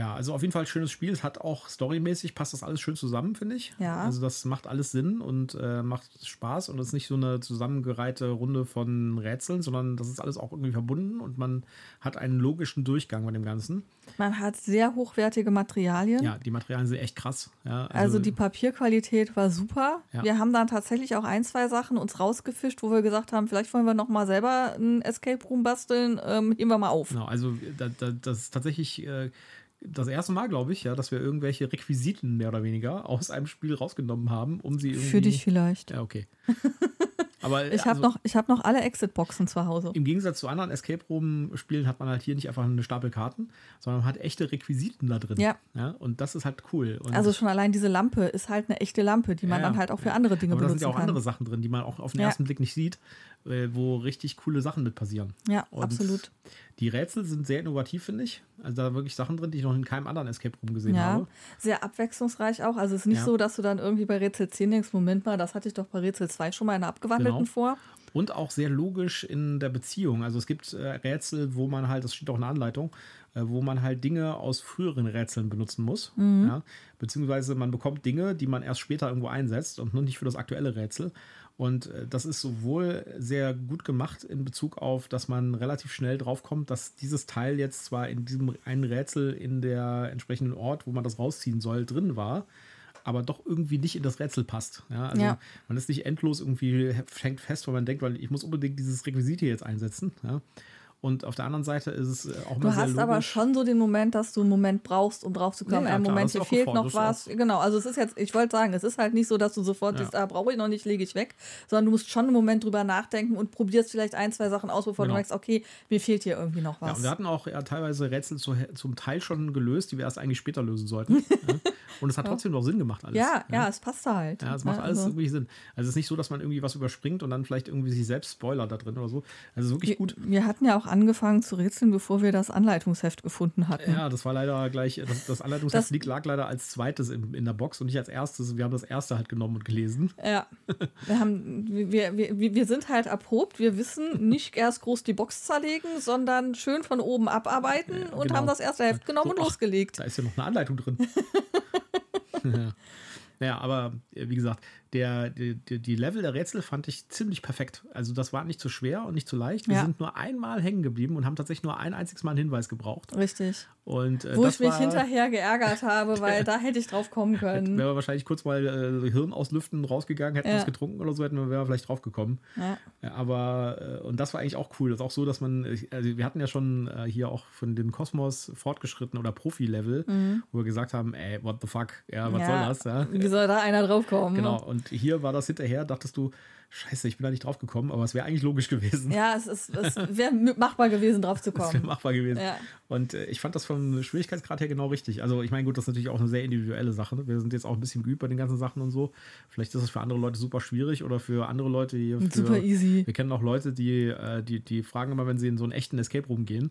Ja, also auf jeden Fall schönes Spiel. Es hat auch storymäßig passt das alles schön zusammen, finde ich. Ja. Also das macht alles Sinn und äh, macht Spaß und es ist nicht so eine zusammengereihte Runde von Rätseln, sondern das ist alles auch irgendwie verbunden und man hat einen logischen Durchgang bei dem Ganzen. Man hat sehr hochwertige Materialien. Ja, die Materialien sind echt krass. Ja, Also die Papierqualität war super. Ja. Wir haben dann tatsächlich auch ein, zwei Sachen uns rausgefischt, wo wir gesagt haben, vielleicht wollen wir noch mal selber ein Escape Room basteln. Ähm, heben wir mal auf. Genau, also da, da, das ist tatsächlich äh, das erste Mal, glaube ich, ja, dass wir irgendwelche Requisiten mehr oder weniger aus einem Spiel rausgenommen haben, um sie irgendwie. Für dich vielleicht. Ja, okay. Aber Ich habe also, noch, ich hab noch alle Exit-Boxen zu Hause. Im Gegensatz zu anderen Escape Room-Spielen hat man halt hier nicht einfach eine Stapel Karten, sondern man hat echte Requisiten da drin. Ja. und das ist halt cool. Und Also schon allein diese Lampe ist halt eine echte Lampe, die man Ja, dann halt auch für ja. andere Dinge Aber da benutzen sind ja auch kann. andere Sachen drin, die man auch auf den Ja. ersten Blick nicht sieht, wo richtig coole Sachen mit passieren. Ja, Und absolut. Die Rätsel sind sehr innovativ, finde ich. Also da wirklich Sachen drin, die ich noch in keinem anderen Escape Room gesehen Ja, habe. sehr abwechslungsreich auch. Also es ist nicht Ja. so, dass du dann irgendwie bei Rätsel 10 denkst, Moment mal, das hatte ich doch bei Rätsel 2 schon mal in einer abgewandelten Genau. vor. Und auch sehr logisch in der Beziehung. Also es gibt äh, Rätsel, wo man halt, das steht auch in der Anleitung, äh, wo man halt Dinge aus früheren Rätseln benutzen muss. Mhm. Ja? Beziehungsweise man bekommt Dinge, die man erst später irgendwo einsetzt und nur nicht für das aktuelle Rätsel. Und äh, das ist sowohl sehr gut gemacht in Bezug auf, dass man relativ schnell draufkommt, dass dieses Teil jetzt zwar in diesem einen Rätsel in der entsprechenden Ort, wo man das rausziehen soll, drin war, aber doch irgendwie nicht in das Rätsel passt. Ja, also Ja. man ist nicht endlos irgendwie hängt fest, weil man denkt, weil ich muss unbedingt dieses Requisit hier jetzt einsetzen. Ja. Und auf der anderen Seite ist es äh, auch mal Du hast aber schon so den Moment, dass du einen Moment brauchst, um drauf zu kommen. Ja, ja, Ein klar, Moment, hier fehlt noch was. Genau, also es ist jetzt, ich wollte sagen, es ist halt nicht so, dass du sofort Ja. siehst, ah, brauche ich noch nicht, lege ich weg, sondern du musst schon einen Moment drüber nachdenken und probierst vielleicht ein, zwei Sachen aus, bevor Genau. du merkst, okay, mir fehlt hier irgendwie noch Ja, was. und wir hatten auch ja, teilweise Rätsel zu, zum Teil schon gelöst, die wir erst eigentlich später lösen sollten. ja. Und es hat trotzdem noch Sinn gemacht alles. ja, ja, es passt halt. Ja, es macht alles also, irgendwie Sinn. Also es ist nicht so, dass man irgendwie was überspringt und dann vielleicht irgendwie sich selbst spoilert da drin oder so. Also es ist wirklich gut. Wir hatten ja auch angefangen zu rätseln, bevor wir das Anleitungsheft gefunden hatten. Ja, das war leider gleich, das, das Anleitungsheft Das- liegt- lag leider als zweites in, in der Box und nicht als erstes. Wir haben das erste halt genommen und gelesen. Ja, wir, haben, wir, wir, wir, sind halt erprobt. Wir wissen nicht erst groß die Box zerlegen, sondern schön von oben abarbeiten Ja, und genau. haben das erste Heft genommen So, und ach, losgelegt. Da ist ja noch eine Anleitung drin. ja. Naja, aber äh, wie gesagt, der, die, die Level der Rätsel fand ich ziemlich perfekt. Also das war nicht zu schwer und nicht zu leicht. Wir Ja. sind nur einmal hängen geblieben und haben tatsächlich nur ein einziges Mal einen Hinweis gebraucht. Richtig. Und, äh, Wo ich mich hinterher geärgert habe, weil da hätte ich drauf kommen können. Wären wir wahrscheinlich kurz mal äh, Hirn auslüften, rausgegangen, hätten Ja. was getrunken oder so, hätten wir, wären wir vielleicht drauf gekommen. Ja. Ja, aber, äh, und das war eigentlich auch cool. Das ist auch so, dass man, ich- also wir hatten ja schon äh, hier auch von den Kosmos fortgeschritten oder Profi-Level, wo wir gesagt haben, ey, what the fuck, ja, was Mhm. Soll das? Ja? Soll da einer drauf kommen? Genau, und hier war das hinterher, dachtest du, scheiße, ich bin da nicht drauf gekommen, aber es wäre eigentlich logisch gewesen. Ja, es, ist, es wäre machbar gewesen, drauf zu Das wäre machbar gewesen. Ja. Und äh, ich fand das vom Schwierigkeitsgrad her genau richtig. Also ich meine, gut, das ist natürlich auch eine sehr individuelle Sache. ne? Wir sind jetzt auch ein bisschen geübt bei den ganzen Sachen und so. Vielleicht ist es für andere Leute super schwierig oder für andere Leute hier. Für, Super easy. Wir kennen auch Leute, die, äh, die, die fragen immer, wenn sie in so einen echten Escape Room gehen,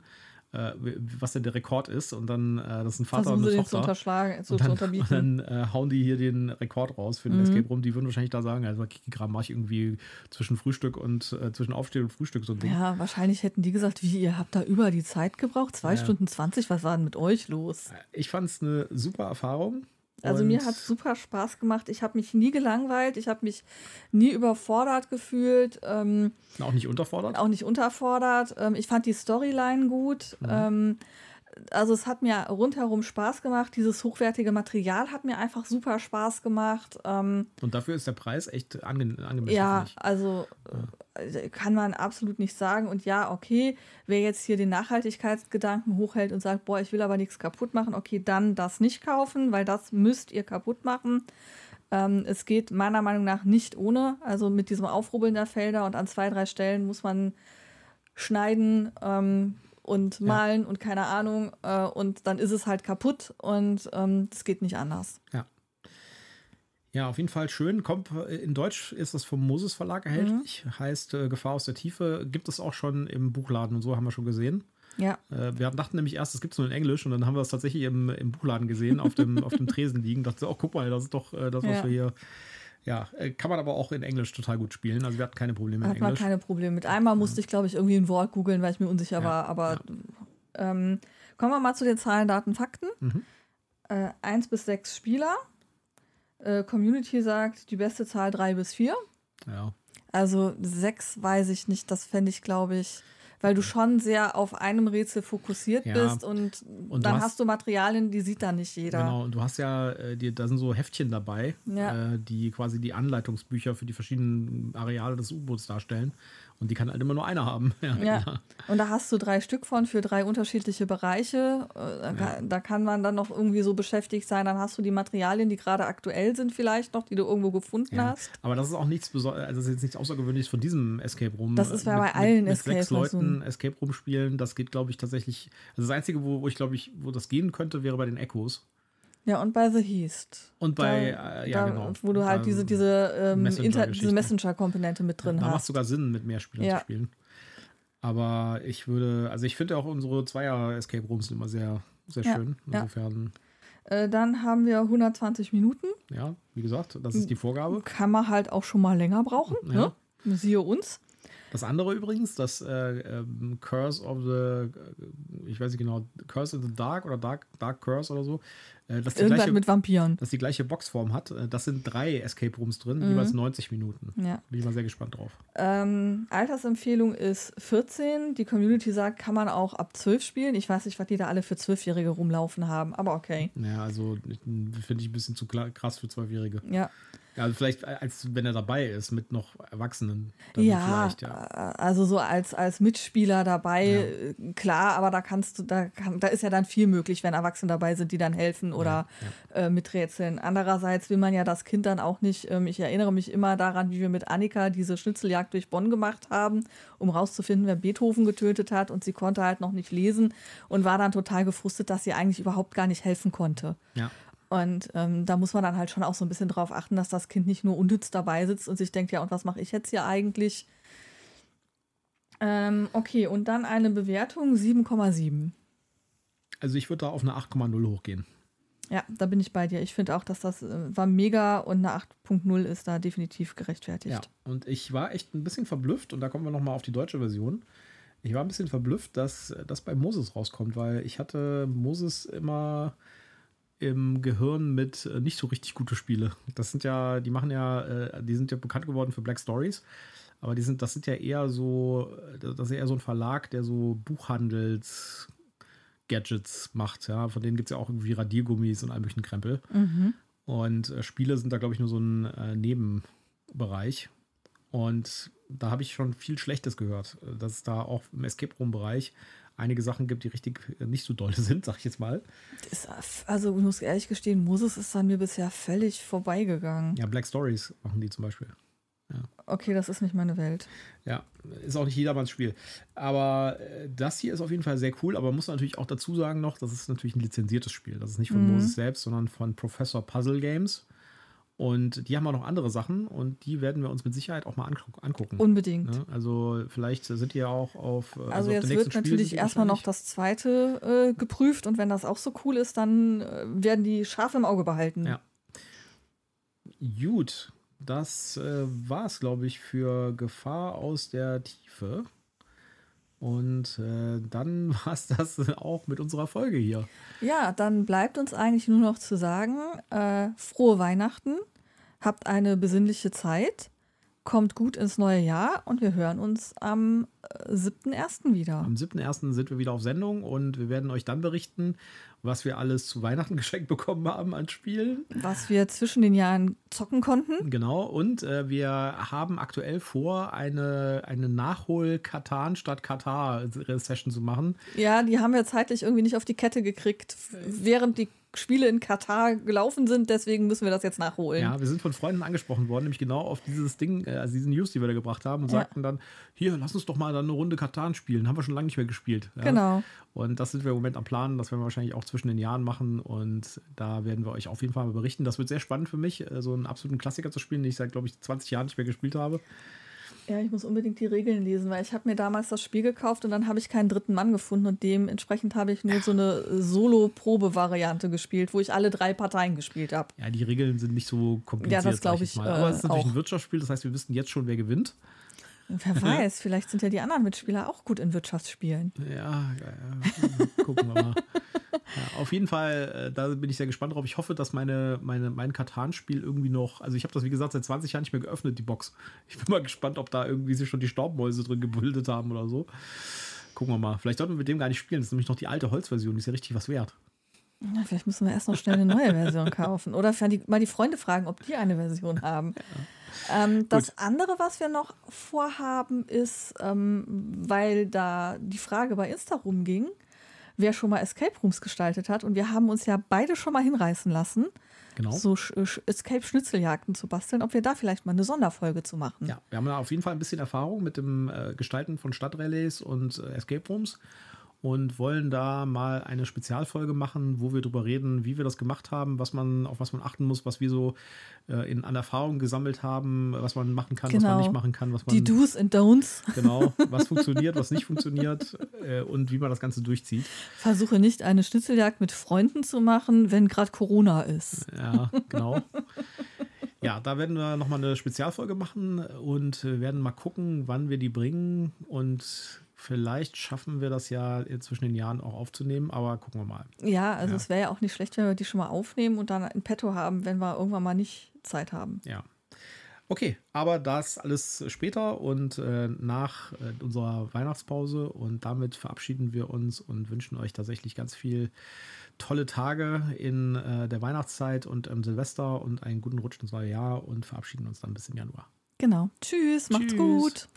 äh, was denn der Rekord ist. Und dann, äh, das ist ein Vater Versuchen und sie eine zu Tochter. unterschlagen, zu, Und zu dann, unterbieten. und dann äh, hauen die hier den Rekord raus für den Escape Room. Die würden wahrscheinlich da sagen, also Kikigramm mache ich irgendwie zwischen Frühstück und äh, zwischen Aufstehen und Frühstück so ein Ding. Ja, wahrscheinlich hätten die gesagt, wie, ihr habt da über die Zeit gebraucht? Zwei Ja. Stunden 20? Was war denn mit euch los? Ich fand es eine super Erfahrung. Also Und- mir hat super Spaß gemacht. Ich habe mich nie gelangweilt. Ich habe mich nie überfordert gefühlt. Ähm, auch nicht unterfordert. auch nicht unterfordert. Ähm, ich fand die Storyline gut. Mhm. Ähm, also es hat mir rundherum Spaß gemacht. Dieses hochwertige Material hat mir einfach super Spaß gemacht. Ähm, Und dafür ist der Preis echt ange angemessen. ja, also äh, kann man absolut nicht sagen. Und ja, okay, wer jetzt hier den Nachhaltigkeitsgedanken hochhält und sagt, boah, ich will aber nichts kaputt machen, okay, dann das nicht kaufen, weil das müsst ihr kaputt machen. Ähm, es geht meiner Meinung nach nicht ohne. Also mit diesem Aufrubbeln der Felder und an zwei, drei Stellen muss man schneiden ähm, und malen und keine Ahnung. Äh, und dann ist es halt kaputt und ähm, das geht nicht anders. Ja. Ja, auf jeden Fall schön. Kommt, äh, in Deutsch ist das vom Moses Verlag erhältlich. Heißt äh, Gefahr aus der Tiefe. Gibt es auch schon im Buchladen und so, haben wir schon gesehen. Ja. Äh, wir dachten nämlich erst, es gibt es nur in Englisch und dann haben wir es tatsächlich im, im Buchladen gesehen, auf dem, auf dem Tresen liegen. Dachte, oh, guck mal, das ist doch äh, das, was Ja. wir hier. Ja, äh, kann man aber auch in Englisch total gut spielen. Also wir hatten keine Probleme in Hat man Englisch. keine Probleme mit. Einmal musste ich, glaube ich, irgendwie ein Wort googeln, weil ich mir unsicher Ja, war. Aber ähm, kommen wir mal zu den Zahlen, Daten, Fakten. Mhm. Äh, eins bis sechs Spieler. Äh, Community sagt, die beste Zahl drei bis vier. Ja. Also sechs weiß ich nicht. Das fände ich, glaube ich, weil du schon sehr auf einem Rätsel fokussiert Ja. bist und, Und dann hast- hast, du Materialien, die sieht dann nicht jeder. Genau, und du hast ja, äh, die, da sind so Heftchen dabei, Ja. äh, die quasi die Anleitungsbücher für die verschiedenen Areale des U-Boots darstellen. Und die kann halt immer nur einer haben. Ja, Ja, klar. und da hast du drei Stück von für drei unterschiedliche Bereiche. Äh, Da, kann, da kann man dann noch irgendwie so beschäftigt sein. Dann hast du die Materialien, die gerade aktuell sind, vielleicht noch, die du irgendwo gefunden Ja. hast. Aber das ist auch nichts Besonderes, also das ist jetzt nichts Außergewöhnliches von diesem Escape Room. Das ist Äh, bei mit, allen mit, mit Escape sechs. Leuten Escape Room spielen. Das geht, glaube ich, tatsächlich. Also das Einzige, wo, wo ich glaube ich, wo das gehen könnte, wäre bei den Echos. Ja, und bei The Heast. Und bei, da, äh, ja, da, genau. Wo du halt Da- diese, diese, ähm, Messenger-Geschichten. diese Messenger-Komponente mit drin Da macht es hast. sogar Sinn, mit mehr Spielern Ja. zu spielen. Aber ich würde, also ich finde auch unsere Zweier-Escape Rooms sind immer sehr, sehr Ja, schön. ja. Insofern, Äh, dann haben wir 120 Minuten. ja, wie gesagt, das ist die Vorgabe. Kann man halt auch schon mal länger brauchen. Ja. Ne? Siehe uns. Das andere übrigens, das äh, ähm, Curse of the, äh, ich weiß nicht genau, Curse in the Dark oder Dark, Dark Curse oder so, äh, das, die Irgendwas gleiche, mit Vampiren. das die gleiche Boxform hat. Äh, das sind drei Escape Rooms drin, Mhm. jeweils 90 Minuten. Ja. Bin ich mal sehr gespannt drauf. Ähm, Altersempfehlung ist 14. Die Community sagt, kann man auch ab 12 spielen. Ich weiß nicht, was die da alle für Zwölfjährige rumlaufen haben, aber okay. Ja, also ich- finde ich ein bisschen zu krass für Zwölfjährige. Ja, Ja, also vielleicht, als wenn er dabei ist mit noch Erwachsenen. ja, Vielleicht, ja. äh, also so als, als Mitspieler dabei, äh, klar, aber da kannst du, da, kann, da ist ja dann viel möglich, wenn Erwachsene dabei sind, die dann helfen oder Äh, miträtseln. Andererseits will man ja das Kind dann auch nicht, ähm, ich erinnere mich immer daran, wie wir mit Annika diese Schnitzeljagd durch Bonn gemacht haben, um rauszufinden, wer Beethoven getötet hat und sie konnte halt noch nicht lesen und war dann total gefrustet, dass sie eigentlich überhaupt gar nicht helfen konnte. ja. Und ähm, da muss man dann halt schon auch so ein bisschen drauf achten, dass das Kind nicht nur unnütz dabei sitzt und sich denkt, ja, und was mache ich jetzt hier eigentlich? Ähm, okay, und dann eine Bewertung 7,7. Also ich würde da auf eine 8,0 hochgehen. Ja, da bin ich bei dir. Ich finde auch, dass das äh, war mega und eine 8.0 ist da definitiv gerechtfertigt. Ja, und ich war echt ein bisschen verblüfft, und da kommen wir nochmal auf die deutsche Version. Ich war ein bisschen verblüfft, dass das bei Moses rauskommt, weil ich hatte Moses immer im Gehirn mit äh, nicht so richtig gute Spiele. Das sind ja, die machen ja, äh, die sind ja bekannt geworden für Black Stories, aber die sind, das sind ja eher so, äh, das ist eher so ein Verlag, der so Buchhandels Gadgets macht, ja. Von denen gibt es ja auch irgendwie Radiergummis und all möglichen Krempel. Mhm. Und äh, Spiele sind da, glaube ich, nur so ein äh, Nebenbereich. Und da habe ich schon viel Schlechtes gehört, äh, dass es da auch im Escape Room-Bereich einige Sachen gibt, die richtig äh, nicht so doll sind, sag ich jetzt mal. Ist, also ich muss ehrlich gestehen, Moses ist an mir bisher völlig vorbeigegangen. Ja, Black Stories machen die zum Beispiel. Okay, das ist nicht meine Welt. Ja, ist auch nicht jedermanns Spiel. Aber äh, das hier ist auf jeden Fall sehr cool, aber man muss natürlich auch dazu sagen noch, das ist natürlich ein lizenziertes Spiel. Das ist nicht von Mhm. Moses selbst, sondern von Professor Puzzle Games. Und die haben auch noch andere Sachen und die werden wir uns mit Sicherheit auch mal angu angucken. Unbedingt. Ne? Also vielleicht sind die ja auch auf. äh, Also, auf jetzt nächsten wird Spiel natürlich erstmal noch das zweite äh, geprüft und wenn das auch so cool ist, dann äh, werden die scharf im Auge behalten. Ja. Gut, das äh, war es, glaube ich, für Gefahr aus der Tiefe. Und äh, dann war es das auch mit unserer Folge hier. Ja, dann bleibt uns eigentlich nur noch zu sagen, äh, frohe Weihnachten, habt eine besinnliche Zeit, kommt gut ins neue Jahr und wir hören uns am äh, 7.1. wieder. Am 7.1. sind wir wieder auf Sendung und wir werden euch dann berichten, was wir alles zu Weihnachten geschenkt bekommen haben an Spielen. Was wir zwischen den Jahren zocken konnten. Genau, und äh, wir haben aktuell vor, eine, eine Nachhol-Katan statt Katar-Session zu machen. Ja, die haben wir zeitlich irgendwie nicht auf die Kette gekriegt, während die Spiele in Katar gelaufen sind. Deswegen müssen wir das jetzt nachholen. Ja, wir sind von Freunden angesprochen worden, nämlich genau auf dieses Ding, äh, also diesen News, die wir da gebracht haben, und Ja. sagten dann: Hier, lass uns doch mal dann eine Runde Katan spielen. Haben wir schon lange nicht mehr gespielt. Ja? Genau. Und das sind wir im Moment am Planen. Das werden wir wahrscheinlich auch zwischen den Jahren machen. Und da werden wir euch auf jeden Fall mal berichten. Das wird sehr spannend für mich, äh, so einen absoluten Klassiker zu spielen, den ich seit, glaube ich, 20 Jahren nicht mehr gespielt habe. Ja, ich muss unbedingt die Regeln lesen, weil ich habe mir damals das Spiel gekauft und dann habe ich keinen dritten Mann gefunden und dementsprechend habe ich nur so eine Solo-Probe-Variante gespielt, wo ich alle drei Parteien gespielt habe. Ja, die Regeln sind nicht so kompliziert. Ja, das glaub sag ich, mal. Aber es ist äh, natürlich auch. ein Wirtschaftsspiel, das heißt, wir wissen jetzt schon, wer gewinnt. Wer weiß, vielleicht sind ja die anderen Mitspieler auch gut in Wirtschaftsspielen. Ja, ja, gucken wir mal. Ja, auf jeden Fall, äh, da bin ich sehr gespannt drauf. Ich hoffe, dass meine, meine, mein Katan-Spiel irgendwie noch, also ich habe das wie gesagt seit 20 Jahren nicht mehr geöffnet, die Box. Ich bin mal gespannt, ob da irgendwie sich schon die Staubmäuse drin gebildet haben oder so. gucken wir mal. Vielleicht sollten wir mit dem gar nicht spielen. Das ist nämlich noch die alte Holzversion, die ist ja richtig was wert. Ja, vielleicht müssen wir erst noch schnell eine neue Version kaufen. Oder die, mal die Freunde fragen, ob die eine Version haben. Ja. Ähm, das andere, was wir noch vorhaben, ist, ähm, weil da die Frage bei Insta rumging, wer schon mal Escape Rooms gestaltet hat. Und wir haben uns ja beide schon mal hinreißen lassen, genau. so Escape-Schnitzeljagden zu basteln, ob wir da vielleicht mal eine Sonderfolge zu machen. Ja, wir haben da auf jeden Fall ein bisschen Erfahrung mit dem äh, Gestalten von Stadtrelais und äh, Escape Rooms und wollen da mal eine Spezialfolge machen, wo wir darüber reden, wie wir das gemacht haben, was man, auf was man achten muss, was wir so äh, in, an Erfahrungen gesammelt haben, was man machen kann, genau. was man genau. nicht machen kann, was man. Die Do's und Don'ts. Genau, was funktioniert, was nicht funktioniert äh, und wie man das Ganze durchzieht. Versuche nicht eine Schnitzeljagd mit Freunden zu machen, wenn gerade Corona ist. Ja, genau. Ja, da werden wir nochmal eine Spezialfolge machen und werden mal gucken, wann wir die bringen und Vielleicht schaffen wir das ja zwischen den Jahren auch aufzunehmen, aber gucken wir mal. Ja, also ja. es wäre ja auch nicht schlecht, wenn wir die schon mal aufnehmen und dann in petto haben, wenn wir irgendwann mal nicht Zeit haben. Ja. Okay, aber das alles später und äh, nach äh, unserer Weihnachtspause und damit verabschieden wir uns und wünschen euch tatsächlich ganz viel tolle Tage in äh, der Weihnachtszeit und im Silvester und einen guten Rutsch ins neue Jahr und verabschieden uns dann bis im Januar. Genau. Tschüss, macht's Tschüss. gut.